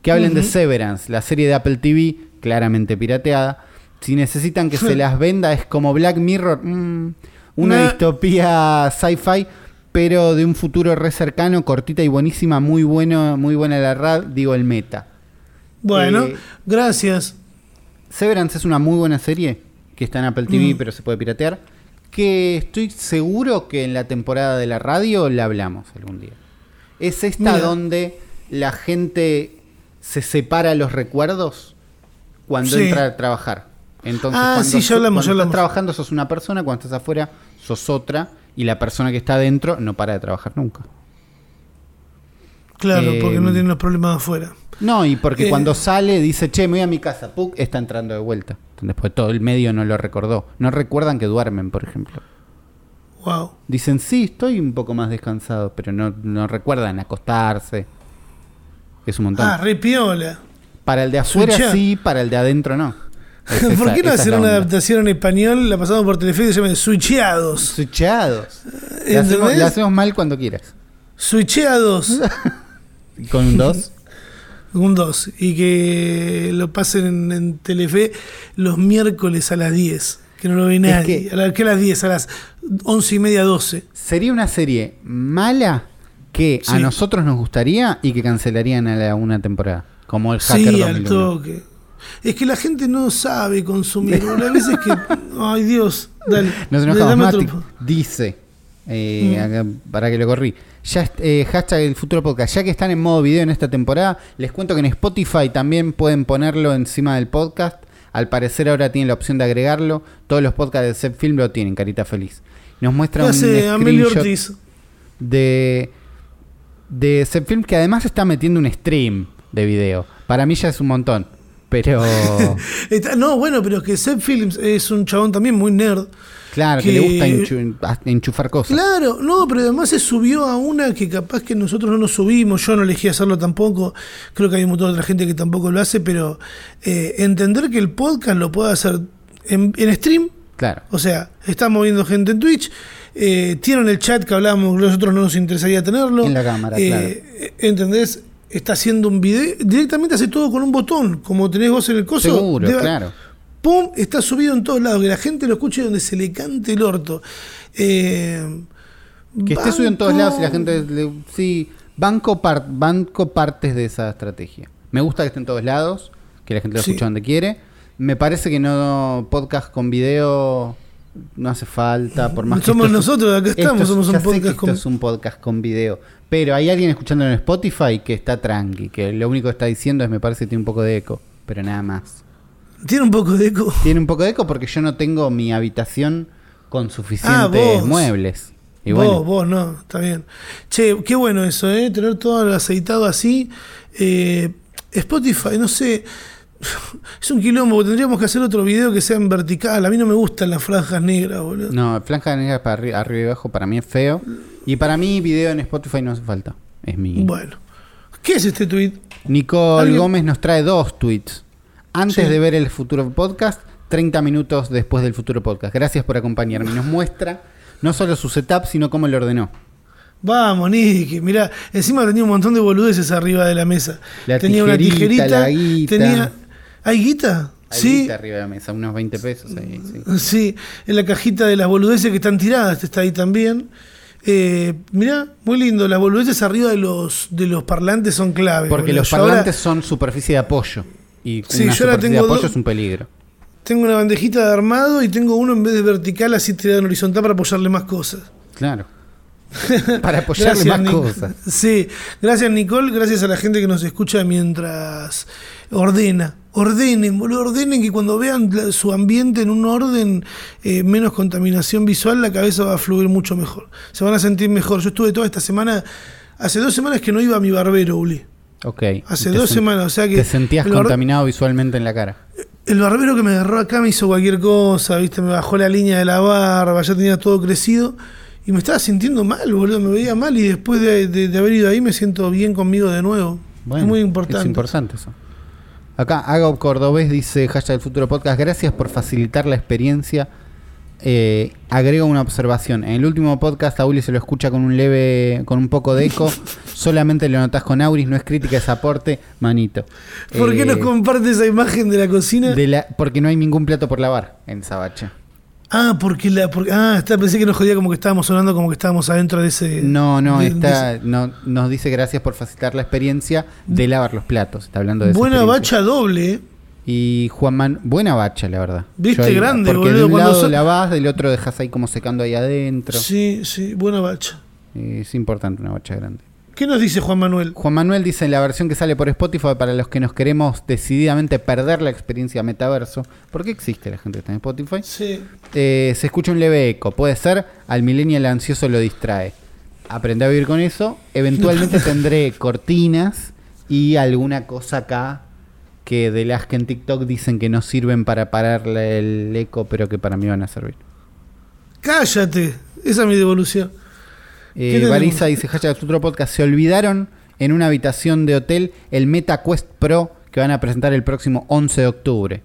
que hablen de. Severance, la serie de Apple TV, claramente pirateada. Si necesitan que se las venda, es como Black Mirror, mm, una Nah. distopía sci-fi, pero de un futuro re cercano, cortita y buenísima, muy bueno, muy buena la rad, digo el meta. Bueno, Eh, gracias. Severance es una muy buena serie que está en Apple TV, Mm. pero se puede piratear. Que estoy seguro que en la temporada de la radio la hablamos algún día. Es esta Mira. donde la gente se separa los recuerdos cuando Sí. entra a trabajar. Entonces, Ah, cuando sí, ya hablamos, cuando ya estás trabajando sos una persona, cuando estás afuera sos otra, y la persona que está adentro no para de trabajar nunca. Claro, Eh, porque no tienen los problemas afuera. No, y porque Eh. cuando sale dice, che, me voy a mi casa, Puc, está entrando de vuelta. Después todo el medio no lo recordó. No recuerdan que duermen, por ejemplo. Wow. Dicen, sí, estoy un poco más descansado, pero no, no recuerdan acostarse. Es un montón. Ah, re piola. para el de afuera sí, para el de adentro no. Es ¿Por qué no hacer la una adaptación en español? La pasamos por Telefe y se llama Switcheados. Switcheados. Le hacemos mal cuando quieras. Switcheados. Con un 2. Un 2. Y que lo pasen en, en Telefe los miércoles a las 10. Que no lo ve nadie. a, la- que a las 10, a las 11 y media, 12. Sería una serie mala que a Sí. nosotros nos gustaría y que cancelarían a la una temporada. Como el Hacker Sí, al 2001. toque. Es que la gente no sabe consumir. boludo. A veces que. Ay, Dios. Dale. Nos enojamos. Mati dice, eh, Mm. acá, para que lo corrí, ya eh, hashtag el futuro podcast, ya que están en modo video en esta temporada, les cuento que en Spotify también pueden ponerlo encima del podcast. Al parecer ahora tienen la opción de agregarlo. Todos los podcasts de Set Film lo tienen, carita feliz. Nos muestra ¿Qué un screenshot de, de Set Film que además está metiendo un stream de video. Para mí ya es un montón. Pero no, bueno, pero que Seth Films es un chabón también muy nerd. claro, que, Que- le gusta enchu- enchufar cosas. Claro, no, pero además se subió a una que capaz que nosotros no nos subimos, yo no elegí hacerlo tampoco, creo que hay un montón de otra gente que tampoco lo hace, pero eh, entender que el podcast lo puede hacer en, en stream, Claro. o sea, está moviendo gente en Twitch, eh, tienen el chat que hablábamos, nosotros no nos interesaría tenerlo. En la cámara, Eh, claro. ¿Entendés? Está haciendo un video, directamente hace todo con un botón, como tenés vos en el coso. Seguro, claro. ¡Pum! Está subido en todos lados, que la gente lo escuche donde se le cante el orto. Eh, Que esté subido en todos lados y la gente. le- sí, banco, par- banco partes de esa estrategia. Me gusta que esté en todos lados, que la gente lo Sí. escuche donde quiere. Me parece que no podcast con video no hace falta, por más que Somos esto es- nosotros, acá esto estamos, es- somos un que podcast esto con- es un podcast con video. Pero hay alguien escuchándolo en Spotify que está tranqui, que lo único que está diciendo es me parece que tiene un poco de eco, pero nada más. Tiene un poco de eco. Tiene un poco de eco porque yo no tengo mi habitación con suficientes Ah, muebles. Y vos, bueno, vos, no, está bien. Che, qué bueno eso, ¿eh? Tener todo aceitado así. Eh, Spotify, no sé. Es un quilombo, tendríamos que hacer otro video que sea en vertical. A mí no me gustan las franjas negras, boludo. No, franja negra para arriba, arriba y abajo para mí es feo. Y para mí video en Spotify no hace falta. Es mi... Bueno. ¿Qué es este tweet? Nicole ¿Alguien? Gómez nos trae dos tweets. Antes Sí. de ver el futuro podcast, 30 minutos después del futuro podcast. Gracias por acompañarme. Nos muestra no solo su setup, sino cómo lo ordenó. Vamos, Nicky, mirá, encima tenía un montón de boludeces arriba de la mesa. La tenía una tijerita, la guita. tenía... ¿Hay guita? Ahí sí. está arriba de la mesa, unos 20 pesos ahí. sí. Sí, en la cajita de las boludeces que están tiradas, está ahí también. Eh, mirá, muy lindo, las boludeces arriba de los, de los parlantes son clave. Porque boludo. los ahora parlantes son superficie de apoyo. Y Sí, una yo ahora superficie de tengo apoyo es un peligro. tengo una bandejita de armado y tengo uno en vez de vertical así tirado en horizontal para apoyarle más cosas. Claro. Para apoyarle más Nic- cosas. Sí, gracias Nicole, gracias a la gente que nos escucha mientras ordena. Ordenen, boludo, ordenen que cuando vean la- su ambiente en un orden, eh, menos contaminación visual, la cabeza va a fluir mucho mejor. Se van a sentir mejor. Yo estuve toda esta semana, hace dos semanas que no iba a mi barbero, Uli. Ok. Hace dos semanas, o sea que Te sentías contaminado visualmente en la cara. El barbero que me agarró acá me hizo cualquier cosa, ¿viste? Me bajó la línea de la barba, ya tenía todo crecido. Y me estaba sintiendo mal, boludo, me veía mal y después de, de- de haber ido ahí me siento bien conmigo de nuevo. Bueno, es muy importante. Es importante eso. Acá, Hago Cordobés dice, hashtag del futuro podcast, gracias por facilitar la experiencia. Eh, agrego una observación. En el último podcast a Uli se lo escucha con un leve, con un poco de eco. Solamente lo notas con Auris, no es crítica, es aporte, manito. ¿Por qué Eh, nos comparte esa imagen de la cocina? de la- porque no hay ningún plato por lavar en esa bacha. Ah, porque la. porque- ah, está, pensé que nos jodía como que estábamos sonando como que estábamos adentro de ese. No, no, de- de está, no, nos dice gracias por facilitar la experiencia de lavar los platos. Está hablando de Buena bacha doble, ¿eh? Y Juan Man, buena bacha, la verdad. Viste, ahí- grande, Porque boludo, de un lado so- la vas, del otro dejas ahí como secando ahí adentro. Sí, sí, buena bacha. Es importante una bacha grande. ¿Qué nos dice Juan Manuel? Juan Manuel dice en la versión que sale por Spotify para los que nos queremos decididamente perder la experiencia metaverso. ¿Por qué existe la gente que está en Spotify? Sí. Eh, se escucha un leve eco. Puede ser, al millennial ansioso lo distrae. Aprende a vivir con eso. Eventualmente tendré cortinas y alguna cosa acá que de las que en TikTok dicen que no sirven para pararle el eco, pero que para mí van a servir. Cállate. Esa es mi devolución. ¿Qué Eh? Barisa dice, hashtag otro podcast, se olvidaron en una habitación de hotel el Meta Quest Pro que van a presentar el próximo 11 de octubre.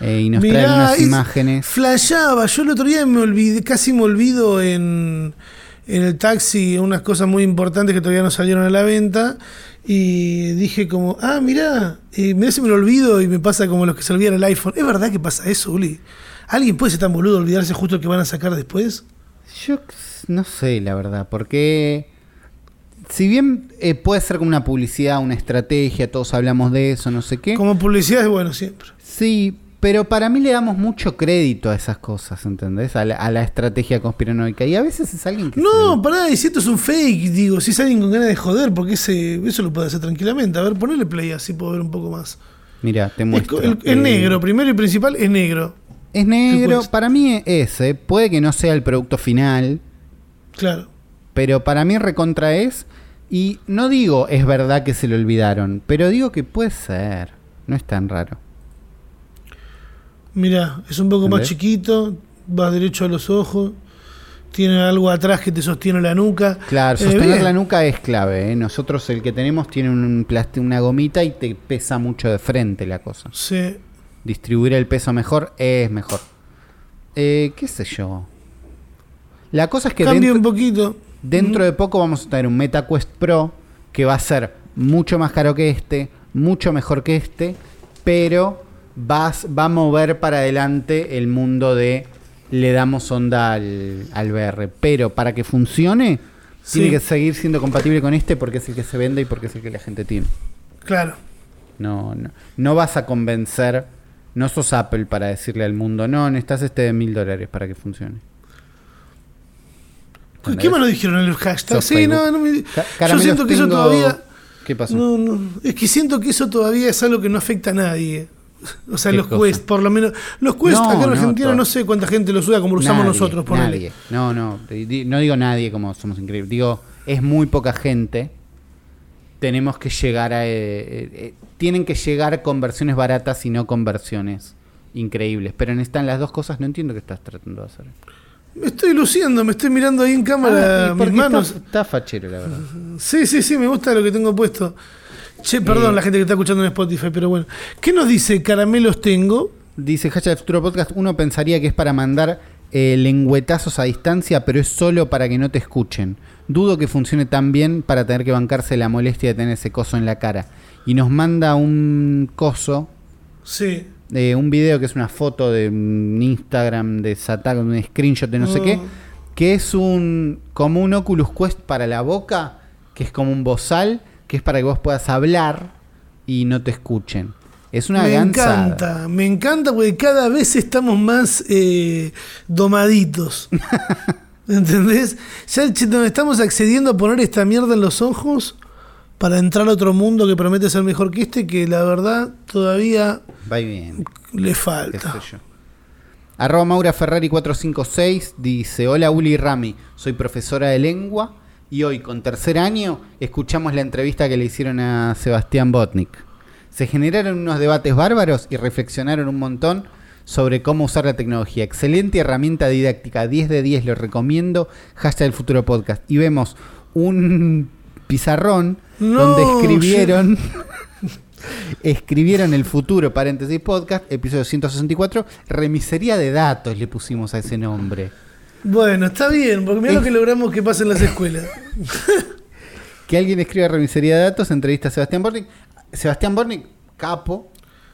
Eh, y nos Mirá, traen unas es- imágenes. Flashaba. Yo el otro día me olvidé, casi me olvido en, en el taxi unas cosas muy importantes que todavía no salieron a la venta. Y dije como, ah, mirá, eh, mirá si me lo olvido y me pasa como los que se olvidan el iPhone. ¿Es verdad que pasa eso, Uli? ¿Alguien puede ser tan boludo olvidarse justo el que van a sacar después? Yo no sé, la verdad, porque si bien eh, puede ser como una publicidad, una estrategia, todos hablamos de eso, no sé qué. Como publicidad es bueno siempre. Sí, pero para mí le damos mucho crédito a esas cosas, ¿entendés? A la, a la estrategia conspiranoica. Y a veces es alguien que... No, se- pará, y si esto es un fake, digo, si es alguien con ganas de joder, porque ese, eso lo puede hacer tranquilamente. A ver, ponele play así puedo ver un poco más. Mira, te Es, muestro. el- es Eh, negro, primero y principal es negro. Es negro, para mí es, eh, puede que no sea el producto final, Claro. pero para mí recontra es. Y no digo es verdad que se lo olvidaron, pero digo que puede ser. No es tan raro. Mirá, es un poco más chiquito, va derecho a los ojos, tiene algo atrás que te sostiene la nuca. Claro, Eh, sostener bien. la nuca es clave. ¿eh? Nosotros el que tenemos tiene un una gomita y te pesa mucho de frente la cosa. Sí. Distribuir el peso mejor es mejor. Eh, ¿Qué sé yo? La cosa es que Cambia un poquito. dentro de poco vamos a tener un MetaQuest Pro que va a ser mucho más caro que este, mucho mejor que este, pero vas, va a mover para adelante el mundo de le damos onda al, al VR. Pero para que funcione, Sí. tiene que seguir siendo compatible con este porque es el que se vende y porque es el que la gente tiene. Claro. No, no, no vas a convencer, no sos Apple para decirle al mundo, no, necesitas este de mil dólares para que funcione. ¿Qué más lo dijeron en el hashtag? Sos Sí, Facebook. no, no me... Ca- Yo siento que eso todavía... ¿Qué pasó? No, no, es que siento que eso todavía es algo que no afecta a nadie. O sea, ¿Qué los cosa? Quest, por lo menos. Los Quest No, acá en Argentina no sé cuánta gente los usa como lo usamos nosotros, ponele. Nadie. No, no. No digo nadie como somos increíbles. Digo, es muy poca gente. Tenemos que llegar a. eh, eh, eh, tienen que llegar con versiones baratas y no con versiones increíbles. Pero necesitan las dos cosas. No entiendo qué estás tratando de hacer. Me estoy luciendo, me estoy mirando ahí en Ah, cámara y mis manos. Está, está fachero, la verdad. Sí, sí, sí, me gusta lo que tengo puesto. Che, perdón Eh. la gente que está escuchando en Spotify, pero bueno. ¿Qué nos dice Caramelos Tengo? Dice Hashtag Futuro Podcast, uno pensaría que es para mandar eh, lengüetazos a distancia, pero es solo para que no te escuchen. Dudo que funcione tan bien para tener que bancarse la molestia de tener ese coso en la cara. Y nos manda un coso, Sí. eh, un video que es una foto de un Instagram de Satan, un screenshot de no sé qué, que es un como un Oculus Quest para la boca, que es como un bozal, que es para que vos puedas hablar y no te escuchen. Es una me gansada. encanta, me encanta porque cada vez estamos más eh, domaditos. ¿Entendés? Ya nos estamos accediendo a poner esta mierda en los ojos para entrar a otro mundo que promete ser mejor que este, que la verdad todavía Va bien. le falta. Arroba Maura Ferrari 456 dice, hola Uli Rami, soy profesora de lengua y hoy con tercer año escuchamos la entrevista que le hicieron a Sebastián Botnik. Se generaron unos debates bárbaros y reflexionaron un montón sobre cómo usar la tecnología. Excelente herramienta didáctica, 10 de 10, lo recomiendo. Hashtag el futuro podcast. Y vemos un pizarrón No, donde escribieron... Escribieron el futuro, paréntesis podcast, episodio 164, remisería de datos le pusimos a ese nombre. Bueno, está bien, porque mira lo que logramos que pase en las escuelas. Que alguien escriba remisería de datos, entrevista a Sebastián Bornik. Sebastián Bornik, capo,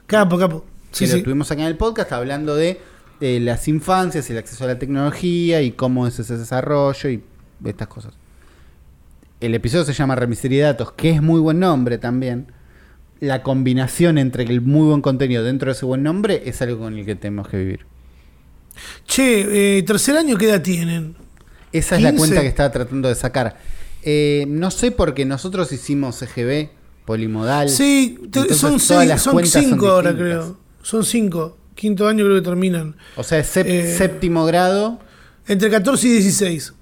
Capo, capo. Sí, que lo sí. tuvimos acá en el podcast hablando de eh, las infancias, el acceso a la tecnología y cómo es ese desarrollo y estas cosas. El episodio se llama Remisería de Datos, que es muy buen nombre también, la combinación entre el muy buen contenido dentro de ese buen nombre es algo con el que tenemos que vivir. Che, eh, tercer año, ¿qué edad tienen? Esa es la 15. cuenta que estaba tratando de sacar. Eh, no sé porque nosotros hicimos CGB, polimodal. Sí, son, seis, son cinco ahora, creo. Son cinco. Quinto año creo que terminan. O sea, es Eh, séptimo grado. Entre 14 y 16.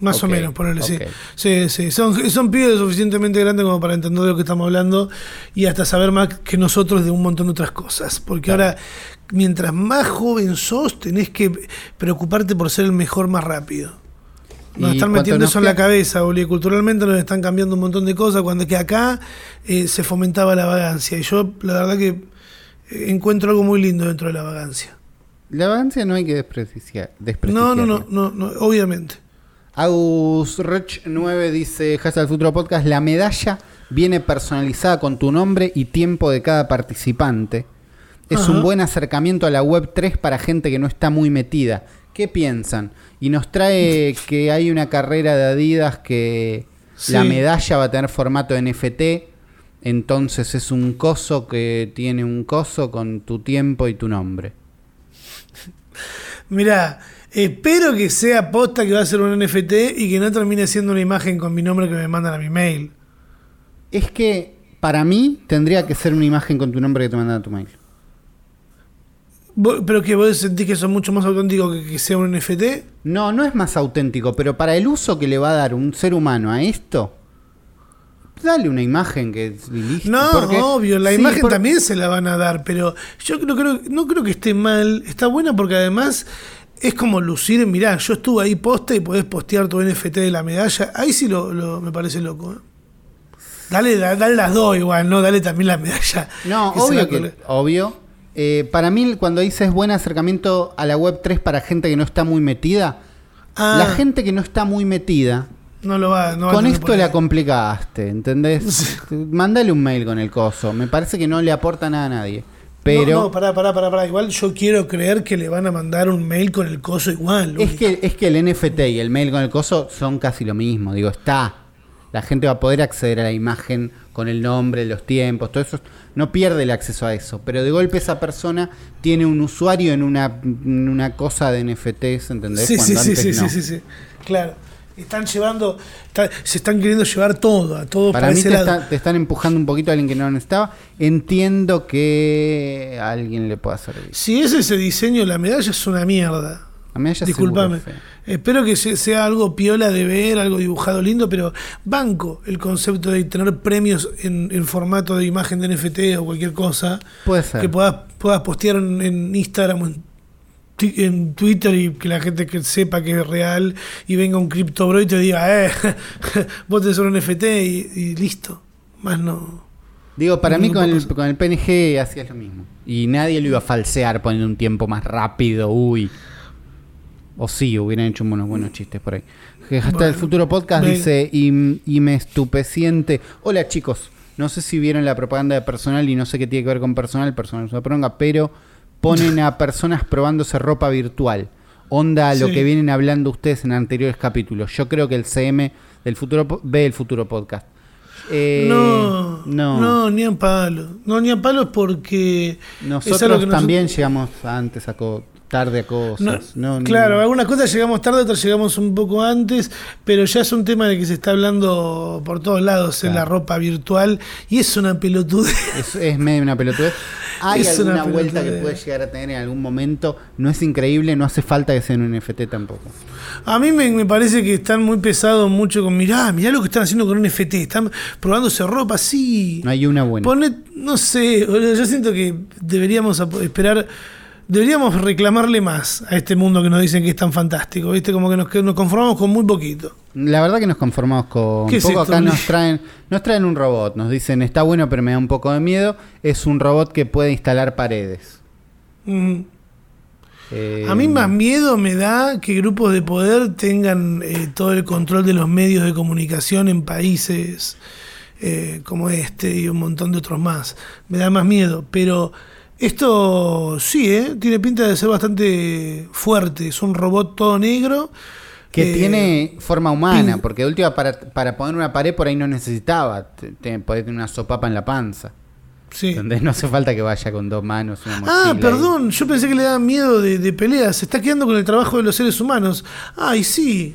Más o menos, ponerle, sí. ok. Sí, sí. Son, son pibes suficientemente grandes como para entender de lo que estamos hablando y hasta saber más que nosotros de un montón de otras cosas. Porque ahora, mientras más joven sos, tenés que preocuparte por ser el mejor más rápido. Nos ¿Y están metiendo eso en la cabeza, boludo. Culturalmente nos están cambiando un montón de cosas, cuando que acá eh, se fomentaba la vagancia. Y yo, la verdad que eh, encuentro algo muy lindo dentro de la vagancia. La vagancia no hay que desprestigiar. No, no, no, no, no, obviamente. Agus Rech 9 dice, Hashtag Futuro Podcast, la medalla viene personalizada con tu nombre y tiempo de cada participante. Es Ajá. un buen acercamiento a la web 3 para gente que no está muy metida. ¿Qué piensan? Y nos trae que hay una carrera de Adidas que la medalla va a tener formato NFT. Entonces es un coso que tiene un coso con tu tiempo y tu nombre. Mirá, espero que sea posta que va a ser un NFT y que no termine siendo una imagen con mi nombre que me mandan a mi mail. Es que para mí tendría que ser una imagen con tu nombre que te mandan a tu mail. Pero que vos sentís que eso es mucho más auténtico que que sea un NFT. No, no es más auténtico, pero para el uso que le va a dar un ser humano a esto, dale una imagen que listo. No, porque- obvio, la sí, imagen por- también se la van a dar, pero yo no creo, no creo que esté mal. Está buena porque además es como lucir, mirá, yo estuve ahí posta y podés postear tu NFT de la medalla. Ahí sí lo, lo- me parece loco. ¿eh? Dale, da- dale las dos igual, ¿no? Dale también la medalla. No, que obvio que, obvio. Eh, para mí, cuando dices buen acercamiento a la web 3 para gente que no está muy metida, Ah, la gente que no está muy metida, no lo va, no va a con esto la complicaste, ¿entendés? Mándale un mail con el coso. Me parece que no le aporta nada a nadie. Pero No, no, pará, pará, pará, pará. Igual yo quiero creer que le van a mandar un mail con el coso igual. Es que, es que el NFT y el mail con el coso son casi lo mismo. Digo, está. La gente va a poder acceder a la imagen con el nombre, los tiempos, todo eso. No pierde el acceso a eso. Pero de golpe esa persona tiene un usuario en una, en una cosa de NFTs, ¿entendés? Sí, sí, Cuando sí, antes sí, sí, no. sí, sí. Claro. Están llevando, está- se están queriendo llevar todo, a todo para, Para mí te, está- te están empujando un poquito a alguien que no necesitaba. Entiendo que a alguien le pueda servir. Si es ese diseño, la medalla es una mierda. A mí ya Disculpame. seguro. Espero que se- sea algo piola de ver, algo dibujado lindo, pero banco el concepto de tener premios en, en formato de imagen de NFT o cualquier cosa. Puede ser. que puedas, puedas postear en, en Instagram o en, Twitter y que la gente que sepa que es real y venga un cripto bro y te diga, eh, vos tenés un NFT y, y listo. Más no. Digo, para No, mí con el, con el PNG hacías lo mismo. Y nadie lo iba a falsear poniendo un tiempo más rápido, uy. O sí, hubieran hecho unos buenos chistes por ahí. Hasta el futuro podcast dice, y, y me estupeciente. Hola chicos, no sé si vieron la propaganda de personal y no sé qué tiene que ver con personal, personal es una pronga, pero ponen a personas probándose ropa virtual. Onda a lo Sí. que vienen hablando ustedes en anteriores capítulos. Yo creo que el CM del futuro ve el futuro podcast. Eh, no, no. no, ni a palo. No, ni a palos porque nosotros- también llegamos antes a co- tarde a cosas. No, No, ni- claro, algunas cosas llegamos tarde, otras llegamos un poco antes, pero ya es un tema de que se está hablando por todos lados en la Claro. ropa virtual y es una pelotudez. Es, es medio una pelotudez. Hay Es una alguna vuelta que puede llegar a tener en algún momento. No es increíble, no hace falta que sea en un NFT tampoco. A mí me, me parece que están muy pesados mucho con, mirá, mirá lo que están haciendo con un FT, están probándose ropa así. No hay una buena. No sé, yo siento que deberíamos esperar, deberíamos reclamarle más a este mundo que nos dicen que es tan fantástico, ¿viste? Como que nos, que nos conformamos con muy poquito. La verdad que nos conformamos con ¿Qué es poco. esto, Acá nos traen, nos traen un robot. Nos dicen, está bueno, pero me da un poco de miedo. Es un robot que puede instalar paredes. Mm. Eh, A mí más miedo me da que grupos de poder tengan eh, todo el control de los medios de comunicación en países eh, como este y un montón de otros más. Me da más miedo, pero esto sí, ¿eh? tiene pinta de ser bastante fuerte. Es un robot todo negro Que Eh, tiene forma humana, porque de última para, para poner una pared por ahí no necesitaba. Te, te- podés tener una sopapa en la panza. Sí. Donde no hace falta que vaya con dos manos, una. Ah, ahí. perdón, yo pensé que le daban miedo de, de peleas. Se está quedando con el trabajo de los seres humanos. Ay, sí.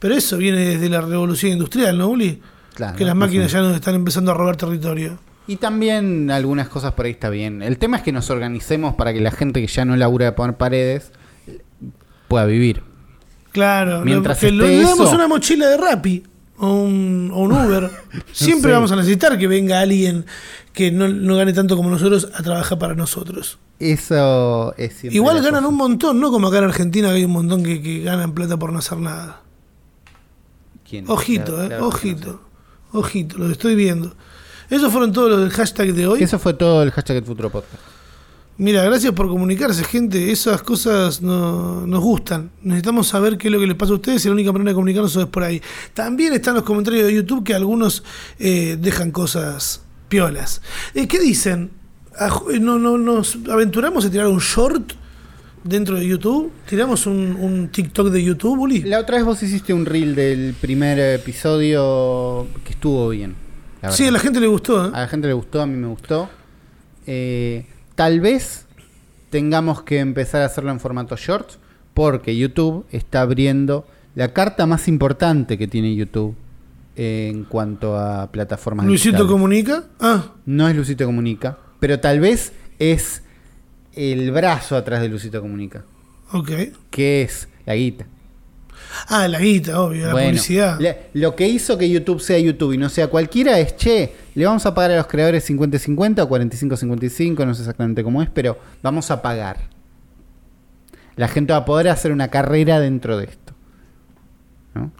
Pero eso viene desde la revolución industrial, ¿no, Uli? Claro, que las máquinas ya nos están empezando a robar territorio. Y también algunas cosas por ahí está bien. El tema es que nos organicemos para que la gente que ya no labura de poner paredes pueda vivir. Claro, Mientras que lo- esté le damos eso- una mochila de Rappi o un, o un Uber. Siempre vamos a necesitar que venga alguien que no, no gane tanto como nosotros a trabajar para nosotros. Eso es Igual ganan cosa. un montón, ¿no? Como acá en Argentina que hay un montón que, que ganan plata por no hacer nada. ¿Quién? Ojito, Claro, eh, claro ojito. Ojito, lo estoy viendo. Esos fueron todos los del hashtag de hoy. Eso fue todo el hashtag del futuro podcast. Mira, gracias por comunicarse, gente. Esas cosas no- nos gustan. Necesitamos saber qué es lo que les pasa a ustedes y la única manera de comunicarnos es por ahí. También están los comentarios de YouTube que algunos eh, dejan cosas piolas. Eh, ¿Qué dicen? Aj- eh, ¿No, no, ¿Nos aventuramos a tirar un short dentro de YouTube? ¿Tiramos un, un TikTok de YouTube, Uli? La otra vez vos hiciste un reel del primer episodio que estuvo bien. La Sí, a la gente le gustó. ¿eh? A la gente le gustó, a mí me gustó. Eh, tal vez tengamos que empezar a hacerlo en formato shorts porque YouTube está abriendo la carta más importante que tiene YouTube en cuanto a plataformas digitales. comunica. Ah, No es Lucito Comunica, pero tal vez es el brazo atrás de Lucito Comunica, ok. que es la guita. Ah, la guita, obvio, la publicidad. lo que hizo que YouTube sea YouTube y no sea cualquiera es, che, le vamos a pagar a los creadores 50-50 o 45-55, no sé exactamente cómo es, pero vamos a pagar. La gente va a poder hacer una carrera dentro de esto. ¿no?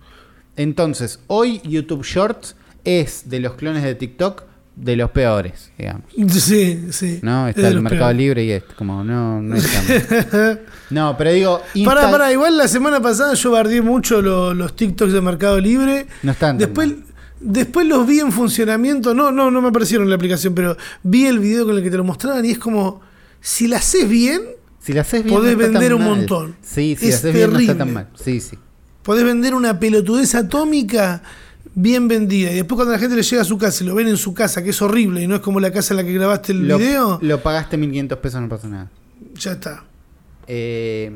Entonces, hoy YouTube Shorts es de los clones de TikTok de los peores, digamos. Sí, sí. ¿No? Es Está el Mercado peores. Libre y esto, como no, no estamos. No, pero digo, Pará, Insta- pará, igual la semana pasada yo bardeé mucho lo- los TikToks de Mercado Libre. No están Después, mal. después los vi en funcionamiento. No, no, no me aparecieron en la aplicación, pero vi el video con el que te lo mostraban y es como, si la haces bien, Si la haces bien, Podés no vender un mal. montón. Sí, si Es la haces bien, no está tan mal. Sí, sí. podés vender una pelotudez atómica bien vendida. Y después cuando la gente le llega a su casa y lo ven en su casa, que es horrible y no es como la casa en la que grabaste el Lo, video, lo pagaste 1500 pesos, no pasa nada. ya está. Eh,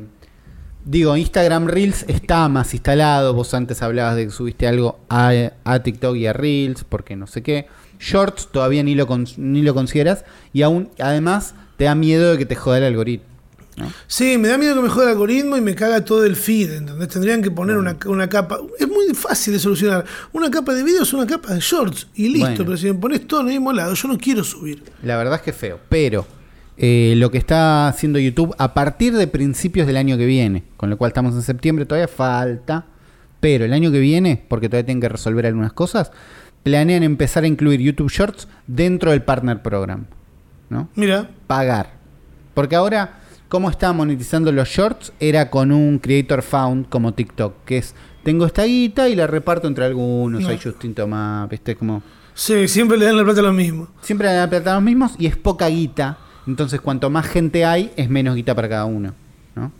digo, Instagram Reels está más instalado. Vos antes hablabas de que subiste algo a, a TikTok y a Reels, porque no sé qué. Shorts todavía ni lo, ni lo consideras. Y aún, además, te da miedo de que te joda el algoritmo. ¿No? Sí, me da miedo que me jode el algoritmo y me caga todo el feed, ¿entendés? Tendrían que poner una, una capa. Es muy fácil de solucionar. Una capa de videos, una capa de shorts y listo. Bueno. Pero si me pones todo en el mismo lado, yo no quiero subir. La verdad es que es feo. Pero eh, lo que está haciendo YouTube a partir de principios del año que viene, con lo cual estamos en septiembre, todavía falta. Pero el año que viene, porque todavía tienen que resolver algunas cosas, planean empezar a incluir YouTube Shorts dentro del Partner Program. ¿no? Mira, Pagar. Porque ahora, ¿cómo está monetizando los shorts? Era con un Creator Found como TikTok, que es, tengo esta guita y la reparto entre algunos, No. hay Justin Tomás, ¿viste? Como... sí, siempre le dan la plata a los mismos. Siempre le dan la plata a los mismos y es poca guita. Entonces, cuanto más gente hay, es menos guita para cada uno. ¿no?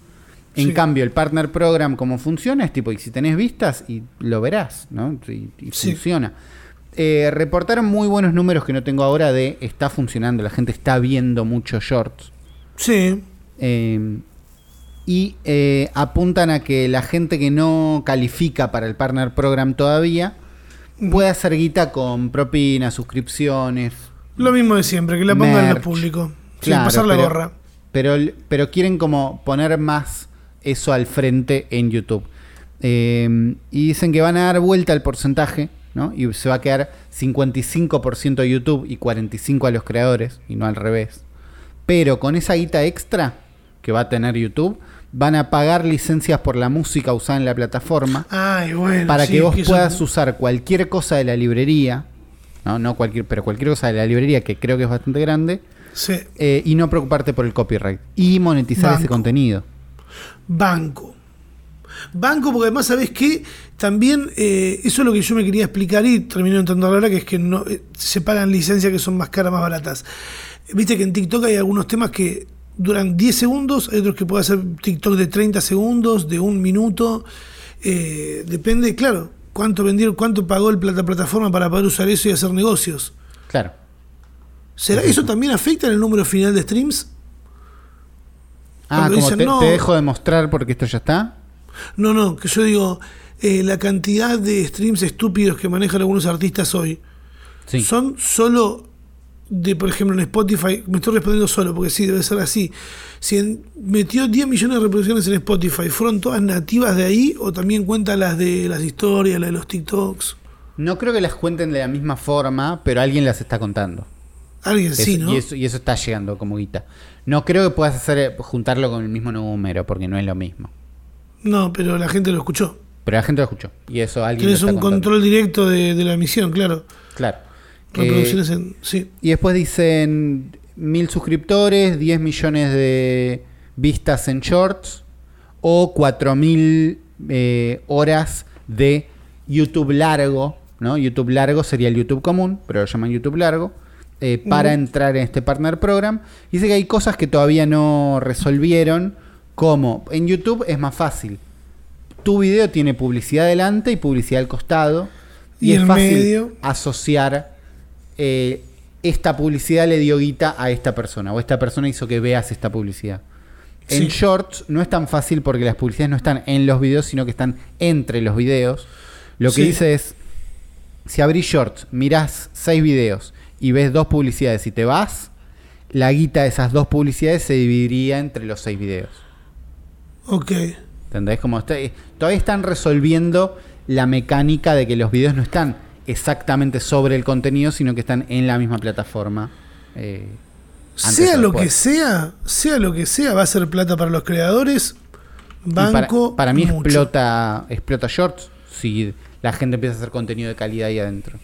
En Sí. cambio, el partner program, como funciona, es tipo, y si tenés vistas, y lo verás, ¿no? Y, y Sí. funciona. Eh, reportaron muy buenos números que no tengo ahora de está funcionando, la gente está viendo muchos shorts. Sí, Eh, y eh, apuntan a que la gente que no califica para el partner program todavía puede hacer guita con propinas, suscripciones, lo mismo de siempre, que la pongan en el público. Sin pasar la pero- gorra. Pero, pero quieren como poner más eso al frente en YouTube. Eh, y dicen que van a dar vuelta el porcentaje, ¿no? Y se va a quedar 55% a YouTube y 45% a los creadores, y no al revés. Pero con esa guita extra que va a tener YouTube, van a pagar licencias por la música usada en la plataforma Ay, bueno. para sí, que vos eso- puedas usar cualquier cosa de la librería, ¿no? No cualquier, pero cualquier cosa de la librería que creo que es bastante grande, Sí, eh, y no preocuparte por el copyright y monetizar ese contenido. banco. Banco, porque además, ¿sabés qué? También, eh, eso es lo que yo me quería explicar y termino entrando ahora, que es que no eh, se pagan licencias que son más caras, más baratas. Viste que en TikTok hay algunos temas que duran 10 segundos, hay otros que pueden hacer TikTok de 30 segundos, de un minuto. eh, depende, claro, cuánto vendieron, cuánto pagó el plata plataforma para poder usar eso y hacer negocios. Claro. ¿Será eso también afecta en el número final de streams? Ah, Cuando como dicen, te, no. te dejo de mostrar porque esto ya está. No, no, que yo digo, eh, la cantidad de streams estúpidos que manejan algunos artistas hoy Sí. son solo de, por ejemplo, en Spotify, me estoy respondiendo solo porque sí, debe ser así. Si en- metió 10 millones de reproducciones en Spotify, ¿fueron todas nativas de ahí o también cuenta las de las historias, las de los TikToks? No creo que las cuenten de la misma forma, pero alguien las está contando. Alguien sí, ¿no? y, eso, y eso está llegando como guita. No creo que puedas hacer eh, juntarlo con el mismo número, porque no es lo mismo. No, pero la gente lo escuchó. Pero la gente lo escuchó. Y eso alguien Tienes un contando. control directo de, de la emisión, claro. Claro. Reproducciones Eh, en. Sí. y después dicen mil suscriptores, 10 millones de vistas en shorts o 4000 eh, horas de YouTube largo, ¿no? YouTube largo sería el YouTube común, pero lo llaman YouTube largo, eh, para entrar en este partner program. Dice que hay cosas que todavía no resolvieron, como en YouTube es más fácil. Tu video tiene publicidad delante y publicidad al costado. Y, Y es fácil medio. asociar eh, esta publicidad le dio guita a esta persona o esta persona hizo que veas esta publicidad. En Sí. Shorts no es tan fácil porque las publicidades no están en los videos, sino que están entre los videos. Lo que Sí. dice es, si abrís Shorts, mirás seis videos y ves dos publicidades y te vas, la guita de esas dos publicidades se dividiría entre los seis videos. Ok. ¿Entendés? Como está- todavía están resolviendo la mecánica de que los videos no están exactamente sobre el contenido, sino que están en la misma plataforma. eh, Sea lo que sea, sea lo que sea, va a ser plata para los creadores. Para- Banco. para, mí mucho. explota, explota shorts si la gente empieza a hacer contenido de calidad ahí adentro.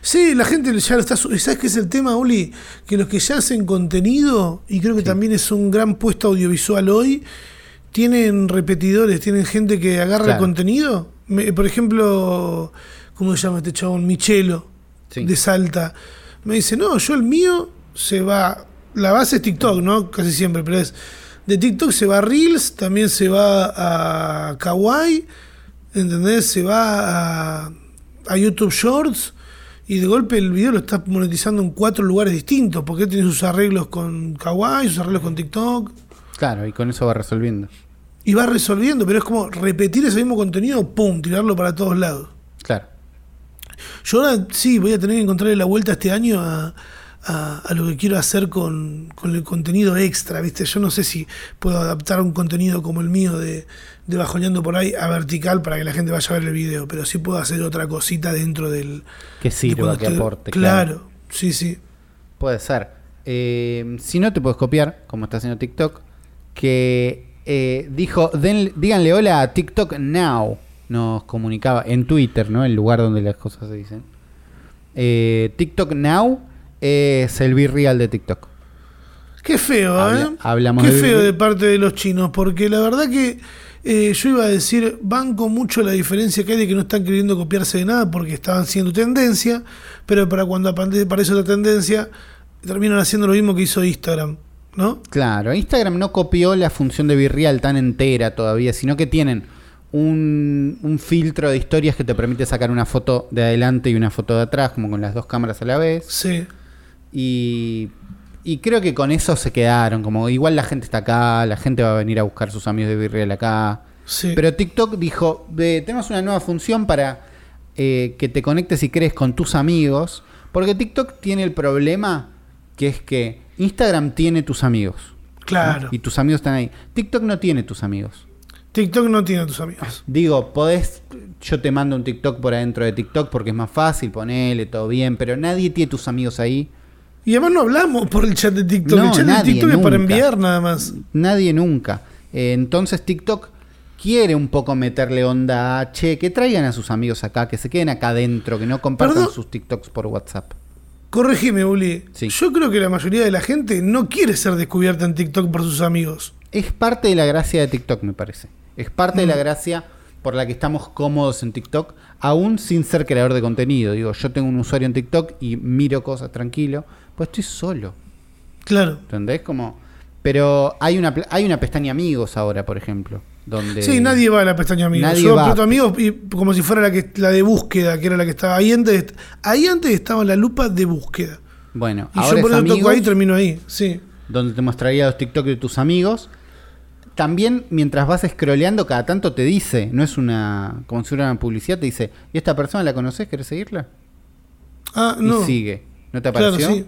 Sí, la gente ya lo está. ¿Sabes qué es el tema, Uli? Que los que ya hacen contenido, y creo que también es un gran puesto audiovisual hoy, tienen repetidores, tienen gente que agarra el contenido. Me- por ejemplo, ¿cómo se llama este chabón? Michelo, Sí. de Salta. Me dice, no, yo el mío se va. La base es TikTok, ¿no? Casi siempre, pero es. De TikTok se va a Reels, también se va a Kawaii, ¿entendés? Se va a, a YouTube Shorts. Y de golpe el video lo está monetizando en cuatro lugares distintos, porque tiene sus arreglos con Kawaii, sus arreglos con TikTok. Claro, y con eso va resolviendo. Y va resolviendo, pero es como repetir ese mismo contenido, ¡pum! tirarlo para todos lados. Yo ahora sí voy a tener que encontrarle la vuelta este año a, a- a lo que quiero hacer con, con el contenido extra, ¿viste? Yo no sé si puedo adaptar un contenido como el mío de, de bajoneando por ahí a vertical para que la gente vaya a ver el video, pero sí puedo hacer otra cosita dentro del... Que sirva, que estoy- aporte. Claro, sí, sí. Puede ser. Eh, si no, te puedes copiar, como está haciendo TikTok, que eh, dijo, "Den- díganle hola a TikTok Now, nos comunicaba en Twitter, ¿no? El lugar donde las cosas se dicen. Eh, TikTok Now es el real de TikTok. Qué feo, Habla- ¿eh? hablamos Qué de- feo de parte de los chinos, porque la verdad que eh, yo iba a decir, banco mucho la diferencia que hay de que no están queriendo copiarse de nada porque estaban siendo tendencia, pero para cuando aparece otra tendencia, terminan haciendo lo mismo que hizo Instagram, ¿no? Claro, Instagram no copió la función de Virreal tan entera todavía, sino que tienen un, un filtro de historias que te permite sacar una foto de adelante y una foto de atrás, como con las dos cámaras a la vez. Sí. Y, y creo que con eso se quedaron, como igual la gente está acá, la gente va a venir a buscar sus amigos de Virreal acá. Sí. Pero TikTok dijo, "Ve, tenemos una nueva función para eh, que te conectes y crees con tus amigos, porque TikTok tiene el problema que es que Instagram tiene tus amigos. ¿no? claro. Y tus amigos están ahí. TikTok no tiene tus amigos. TikTok no tiene a tus amigos. Digo, podés, yo te mando un TikTok por adentro de TikTok porque es más fácil, ponele, todo bien, pero nadie tiene tus amigos ahí. Y además no hablamos por el chat de TikTok. No, el chat nadie, de TikTok es para nunca. enviar nada más. Nadie nunca. Eh, entonces TikTok quiere un poco meterle onda a, che, que traigan a sus amigos acá, que se queden acá adentro, que no compartan Perdón. sus TikToks por WhatsApp. Corregime, Uli. Sí. Yo creo que la mayoría de la gente no quiere ser descubierta en TikTok por sus amigos. Es parte de la gracia de TikTok, me parece. Es parte Mm. de la gracia por la que estamos cómodos en TikTok, aún sin ser creador de contenido. Digo, yo tengo un usuario en TikTok y miro cosas tranquilo, pues estoy solo. Claro. ¿Entendés? Como. Pero hay una, hay una pestaña amigos ahora, por ejemplo. Donde Sí, nadie va a la pestaña amigos. Nadie Yo va. amigos y como si fuera la que la de búsqueda, que era la que estaba ahí antes. Ahí antes estaba la lupa de búsqueda. Bueno, Y ahora yo por eso toco ahí y termino ahí. Sí. donde te mostraría los TikTok de tus amigos. También mientras vas scrolleando, cada tanto te dice, no es una, como si fuera una publicidad, te dice, ¿y esta persona la conoces? ¿Querés seguirla? Ah, no. Y sigue. ¿No te Claro, apareció? sí.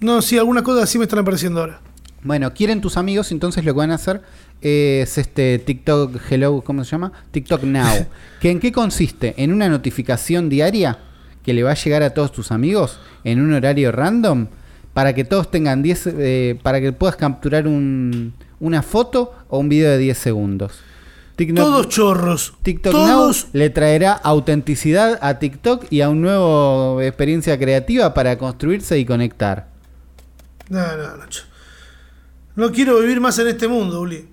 No, sí, algunas cosas así me están apareciendo ahora. Bueno, quieren tus amigos, entonces lo que van a hacer es este TikTok Hello, ¿cómo se llama? TikTok Now. ¿Que ¿En qué consiste? En una notificación diaria que le va a llegar a todos tus amigos en un horario random para que todos tengan 10, eh, para que puedas capturar un- una foto o un video de 10 segundos. TikTok, Todos chorros. TikTok todos. Now le traerá autenticidad a TikTok y a una nueva experiencia creativa para construirse y conectar. No, no, Nacho. No quiero vivir más en este mundo, Uli.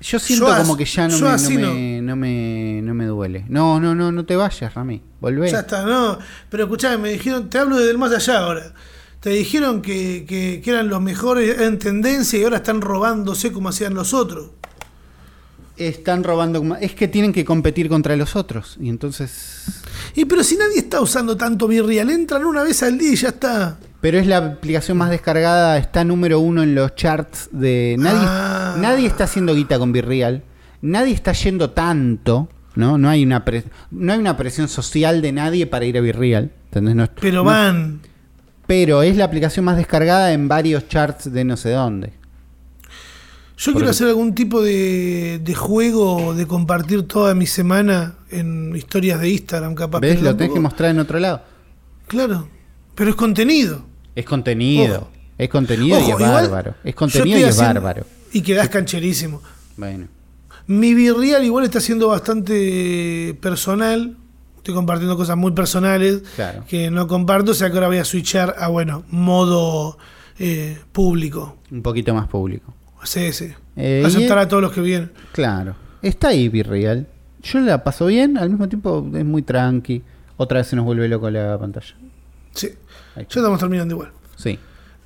Yo siento Yo como que ya no me, no, me, no me- no me duele. No, no, no, no te vayas, Rami. Volvé. Ya está, no. Pero escuchame, me dijeron, te hablo desde el más allá ahora. Te dijeron que, que- que eran los mejores en tendencia y ahora están robándose como hacían los otros. Están robando. como- Es que tienen que competir contra los otros. Y entonces. Y pero si nadie está usando tanto Virreal, entran una vez al día y ya está. Pero es la aplicación más descargada. Está número uno en los charts de. Nadie, Ah. nadie está haciendo guita con Virreal. Nadie está yendo tanto. ¿no? No, hay una pre- no hay una presión social de nadie para ir a Virreal. ¿entendés? No Pero no- van. Pero es la aplicación más descargada en varios charts de no sé dónde. Yo Por quiero hacer algún tipo de, de juego de compartir toda mi semana en historias de Instagram, capaz. ¿Ves? Lo tenés que mostrar en otro lado. Claro. Pero es contenido. Es contenido. Ojo. Es contenido y es bárbaro. Es contenido y es haciendo- bárbaro. Y quedás cancherísimo. Bueno. Mi Virreal igual está siendo bastante personal. Estoy compartiendo cosas muy personales Claro. que no comparto. O sea que ahora voy a switchar a, bueno, modo eh, público. Un poquito más público. Sí, sí. Eh, Aceptar a todos los que vienen. Claro. Está ahí Virreal. Yo la paso bien, al mismo tiempo es muy tranqui. Otra vez se nos vuelve loco la pantalla. Sí. Ya estamos terminando igual. Sí.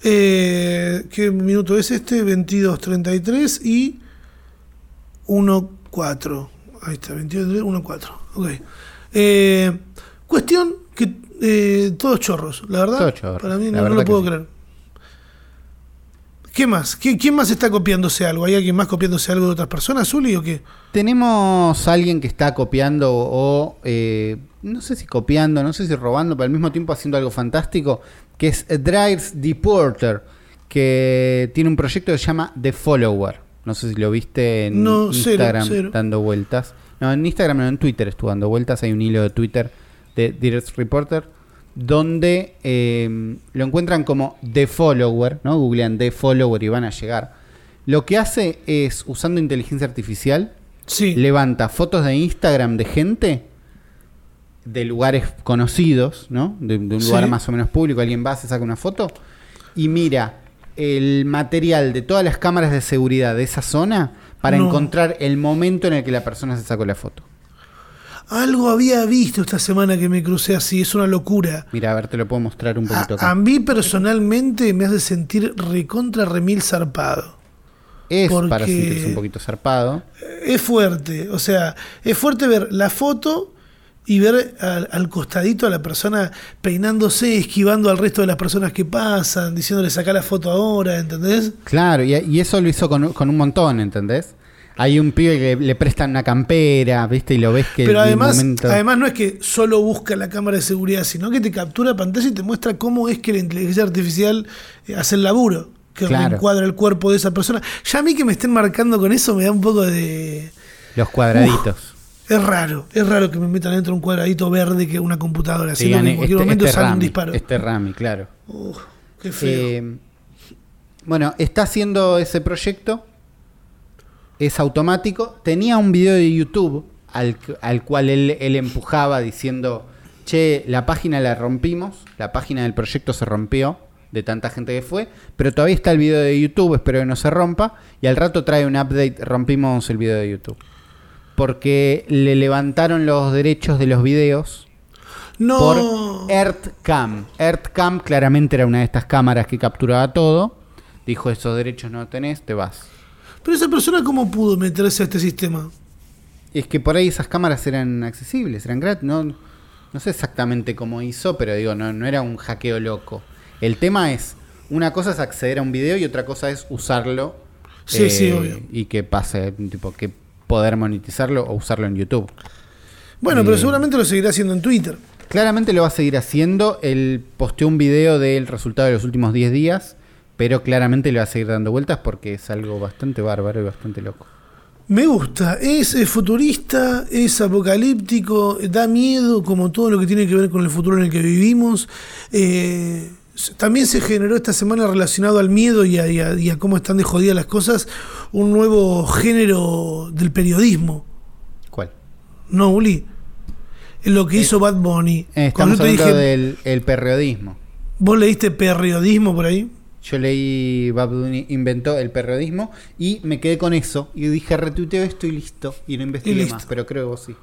Eh, ¿Qué minuto es este? 22.33 y 1.4. Ahí está, 22.33, 1.4. Ok. Eh, cuestión que eh, todos chorros, la verdad. Para mí no, lo puedo sí. creer. ¿Qué más? ¿Qué- ¿Quién más está copiándose algo? ¿Hay alguien más copiándose algo de otras personas, Zuli, o qué? Tenemos a alguien que está copiando o, eh, no sé si copiando, no sé si robando, pero al mismo tiempo haciendo algo fantástico, que es Drives Deporter, que tiene un proyecto que se llama The Follower. No sé si lo viste en No, cero, Instagram cero. dando vueltas. No, en Instagram, no, en Twitter estuvo dando vueltas. Hay un hilo de Twitter de Direct Reporter donde eh, lo encuentran como The Follower, ¿no? Googlean The Follower y van a llegar. Lo que hace es, usando inteligencia artificial, Sí. levanta fotos de Instagram de gente de lugares conocidos, ¿no? De, de un Sí. lugar más o menos público, alguien va, se saca una foto y mira el material de todas las cámaras de seguridad de esa zona para No. encontrar el momento en el que la persona se sacó la foto. Algo había visto esta semana que me crucé así, es una locura. Mira, a ver, te lo puedo mostrar un poquito A, acá. a mí personalmente me hace sentir recontra remil zarpado. es porque- para sentirse un poquito zarpado. Es fuerte, o sea, es fuerte ver la foto y ver al, al costadito a la persona peinándose, esquivando al resto de las personas que pasan, diciéndole saca la foto ahora, ¿entendés? Claro, y, y eso lo hizo con, con un montón, ¿entendés? Hay un pibe que le prestan una campera, ¿viste? Y lo ves que Pero además, momento- además no es que solo busca la cámara de seguridad, sino que te captura pantalla y te muestra cómo es que la inteligencia artificial eh, hace el laburo, que Claro. encuadra el cuerpo de esa persona. Ya a mí que me estén marcando con eso me da un poco de... los cuadraditos. Es raro, es raro que me metan dentro un cuadradito verde que una computadora. Sí, en cualquier este- momento este sale un disparo. Este Rami, claro. Qué feo. Eh, bueno, está haciendo ese proyecto. Es automático. Tenía un video de YouTube al, al cual él, él empujaba diciendo, che, la página la rompimos, la página del proyecto se rompió de tanta gente que fue, pero todavía está el video de YouTube, espero que no se rompa, y al rato trae un update, rompimos el video de YouTube. Porque le levantaron los derechos de los videos no, por EarthCam. EarthCam claramente era una de estas cámaras que capturaba todo. Dijo, esos derechos no tenés, te vas. Pero esa persona, ¿cómo pudo meterse a este sistema? Es que por ahí esas cámaras eran accesibles, eran gratis. No, no sé exactamente cómo hizo, pero digo, no, no era un hackeo loco. El tema es, una cosa es acceder a un video y otra cosa es usarlo. Sí, sí, obvio. Y que pase, tipo, que poder monetizarlo o usarlo en YouTube. Bueno, pero Eh. seguramente lo seguirá haciendo en Twitter. Claramente lo va a seguir haciendo. Él posteó un video del resultado de los últimos 10 días, pero claramente le va a seguir dando vueltas porque es algo bastante bárbaro y bastante loco. Me gusta, es, futurista, es apocalíptico, da miedo como todo lo que tiene que ver con el futuro en el que vivimos. Eh, también se generó esta semana relacionado al miedo y a, y a- y a cómo están de jodidas las cosas, un nuevo género del periodismo. ¿Cuál? No, Uli. Lo que hizo Bad Bunny. Eh, estamos hablando dije, del el periodismo. ¿vos leíste periodismo por ahí? Yo leí Bad Bunny inventó el periodismo y me quedé con eso y dije retuiteo esto y listo y no investigué más, pero creo que vos sí.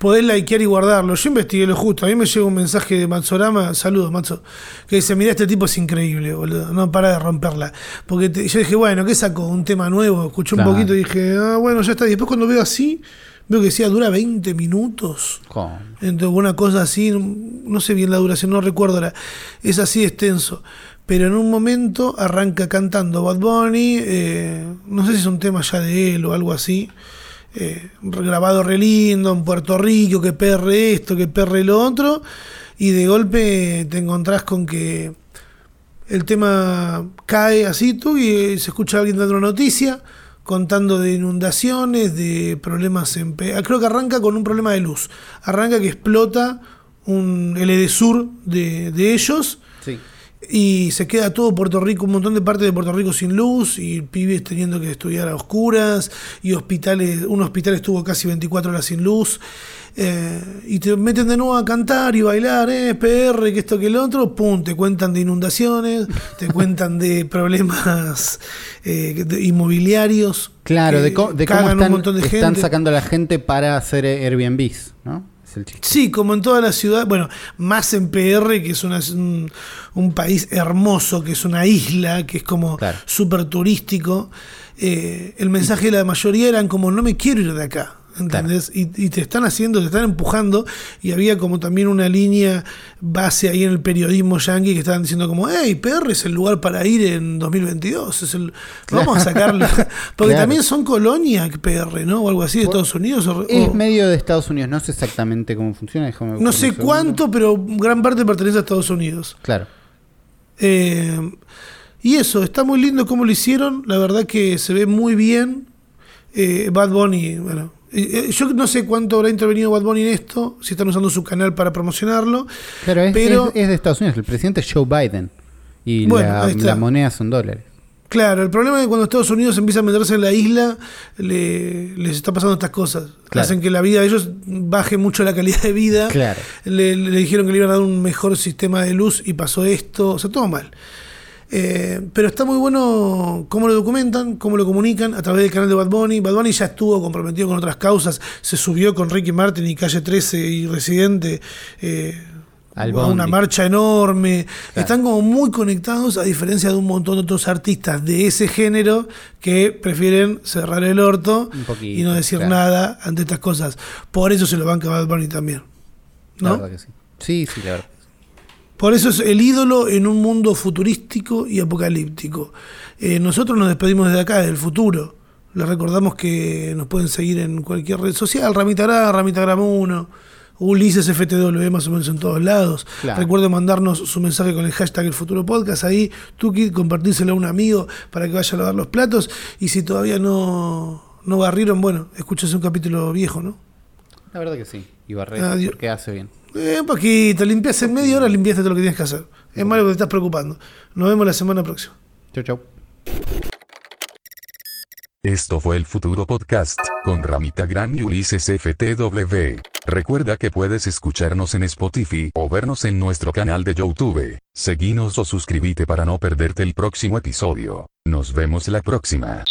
Podés likear y guardarlo. Yo investigué lo justo. A mí me llega un mensaje de Matsorama, saludos Matzo, que dice, mira, este tipo es increíble, boludo. No para de romperla. Porque te- yo dije, bueno, ¿qué sacó? Un tema nuevo. Escuché un Claro. poquito y dije, ah, bueno, ya está. Y después cuando veo así, veo que decía, dura 20 minutos. ¿Cómo? Entonces, una cosa así, no sé bien la duración, no recuerdo, la, es así extenso. Pero en un momento arranca cantando Bad Bunny, eh, no sé si es un tema ya de él o algo así, eh, grabado re lindo en Puerto Rico, que perre esto, que perre lo otro, y de golpe te encontrás con que el tema cae así tú y eh, se escucha alguien dando una noticia contando de inundaciones, de problemas en... Ah, Creo que arranca con un problema de luz. Arranca que explota un, el Edesur de, de ellos Sí. Y se queda todo Puerto Rico, un montón de partes de Puerto Rico sin luz y pibes teniendo que estudiar a oscuras y hospitales, un hospital estuvo casi 24 horas sin luz eh, y te meten de nuevo a cantar y bailar, eh, PR, que esto que el otro, pum, te cuentan de inundaciones, te cuentan de problemas eh, de inmobiliarios. Claro, de, co- de cómo están, de están sacando a la gente para hacer Airbnbs, ¿no? Es el chiste. Sí, como en toda la ciudad, bueno, más en PR, que es una- un, un país hermoso, que es una isla, que es como Claro. súper turístico, eh, el mensaje de la mayoría eran como, no me quiero ir de acá. ¿Entendés? Y, y te están haciendo, te están empujando, y había como también una línea base ahí en el periodismo yankee que estaban diciendo como, hey, PR es el lugar para ir en 2022, es el, vamos a sacarlo. Porque Claro. también son colonia PR, ¿no? O algo así de Estados Unidos. o- Es o- medio de Estados Unidos, no sé exactamente cómo funciona. déjame no sé cuánto, pero gran parte pertenece a Estados Unidos. Claro. Eh, y eso, está muy lindo cómo lo hicieron. La verdad que se ve muy bien. Eh, Bad Bunny, bueno. Eh, eh, yo no sé cuánto habrá intervenido Bad Bunny en esto, si están usando su canal para promocionarlo. Es, Pero- es- es de Estados Unidos. El presidente es Joe Biden. Y Bueno, la, la moneda son dólares. Claro, el problema es que cuando Estados Unidos empieza a meterse en la isla, le- les está pasando estas cosas. Claro. Hacen que la vida de ellos baje mucho la calidad de vida. Claro. Le, le dijeron que le iban a dar un mejor sistema de luz y pasó esto. O sea, todo mal. Eh, pero está muy bueno cómo lo documentan, cómo lo comunican a través del canal de Bad Bunny. Bad Bunny ya estuvo comprometido con otras causas, se subió con Ricky Martin y Calle 13 y Residente eh, una marcha enorme. Están como muy conectados, a diferencia de un montón de otros artistas de ese género que prefieren cerrar el orto poquito, y no decir claro. nada ante estas cosas. Por eso se lo banca Bad Bunny también. La ¿No? verdad que sí. Sí, sí, la verdad. Por eso es el ídolo en un mundo futurístico y apocalíptico. Eh, nosotros nos despedimos desde acá, del futuro. Les recordamos que nos pueden seguir en cualquier red social, Ramitagram, Ramitagram 1, Ulises FTW, más o menos en todos lados. Claro. Recuerden mandarnos su mensaje con el hashtag El Futuro Podcast. Ahí, Tuki, compartírselo a un amigo para que vaya a lavar los platos. Y si todavía no, no barrieron, bueno, escúchese un capítulo viejo, ¿no? La verdad que sí. Y barrer, porque hace bien. Eh, un poquito, limpias en media hora, limpiaste todo lo que tienes que hacer. Es malo que te estás preocupando. Nos vemos la semana próxima. Chau, chau. Esto fue el Futuro Podcast, con Ramita Gran y Ulises FTW. Recuerda que puedes escucharnos en Spotify o vernos en nuestro canal de YouTube. Seguinos o suscríbete para no perderte el próximo episodio. Nos vemos la próxima.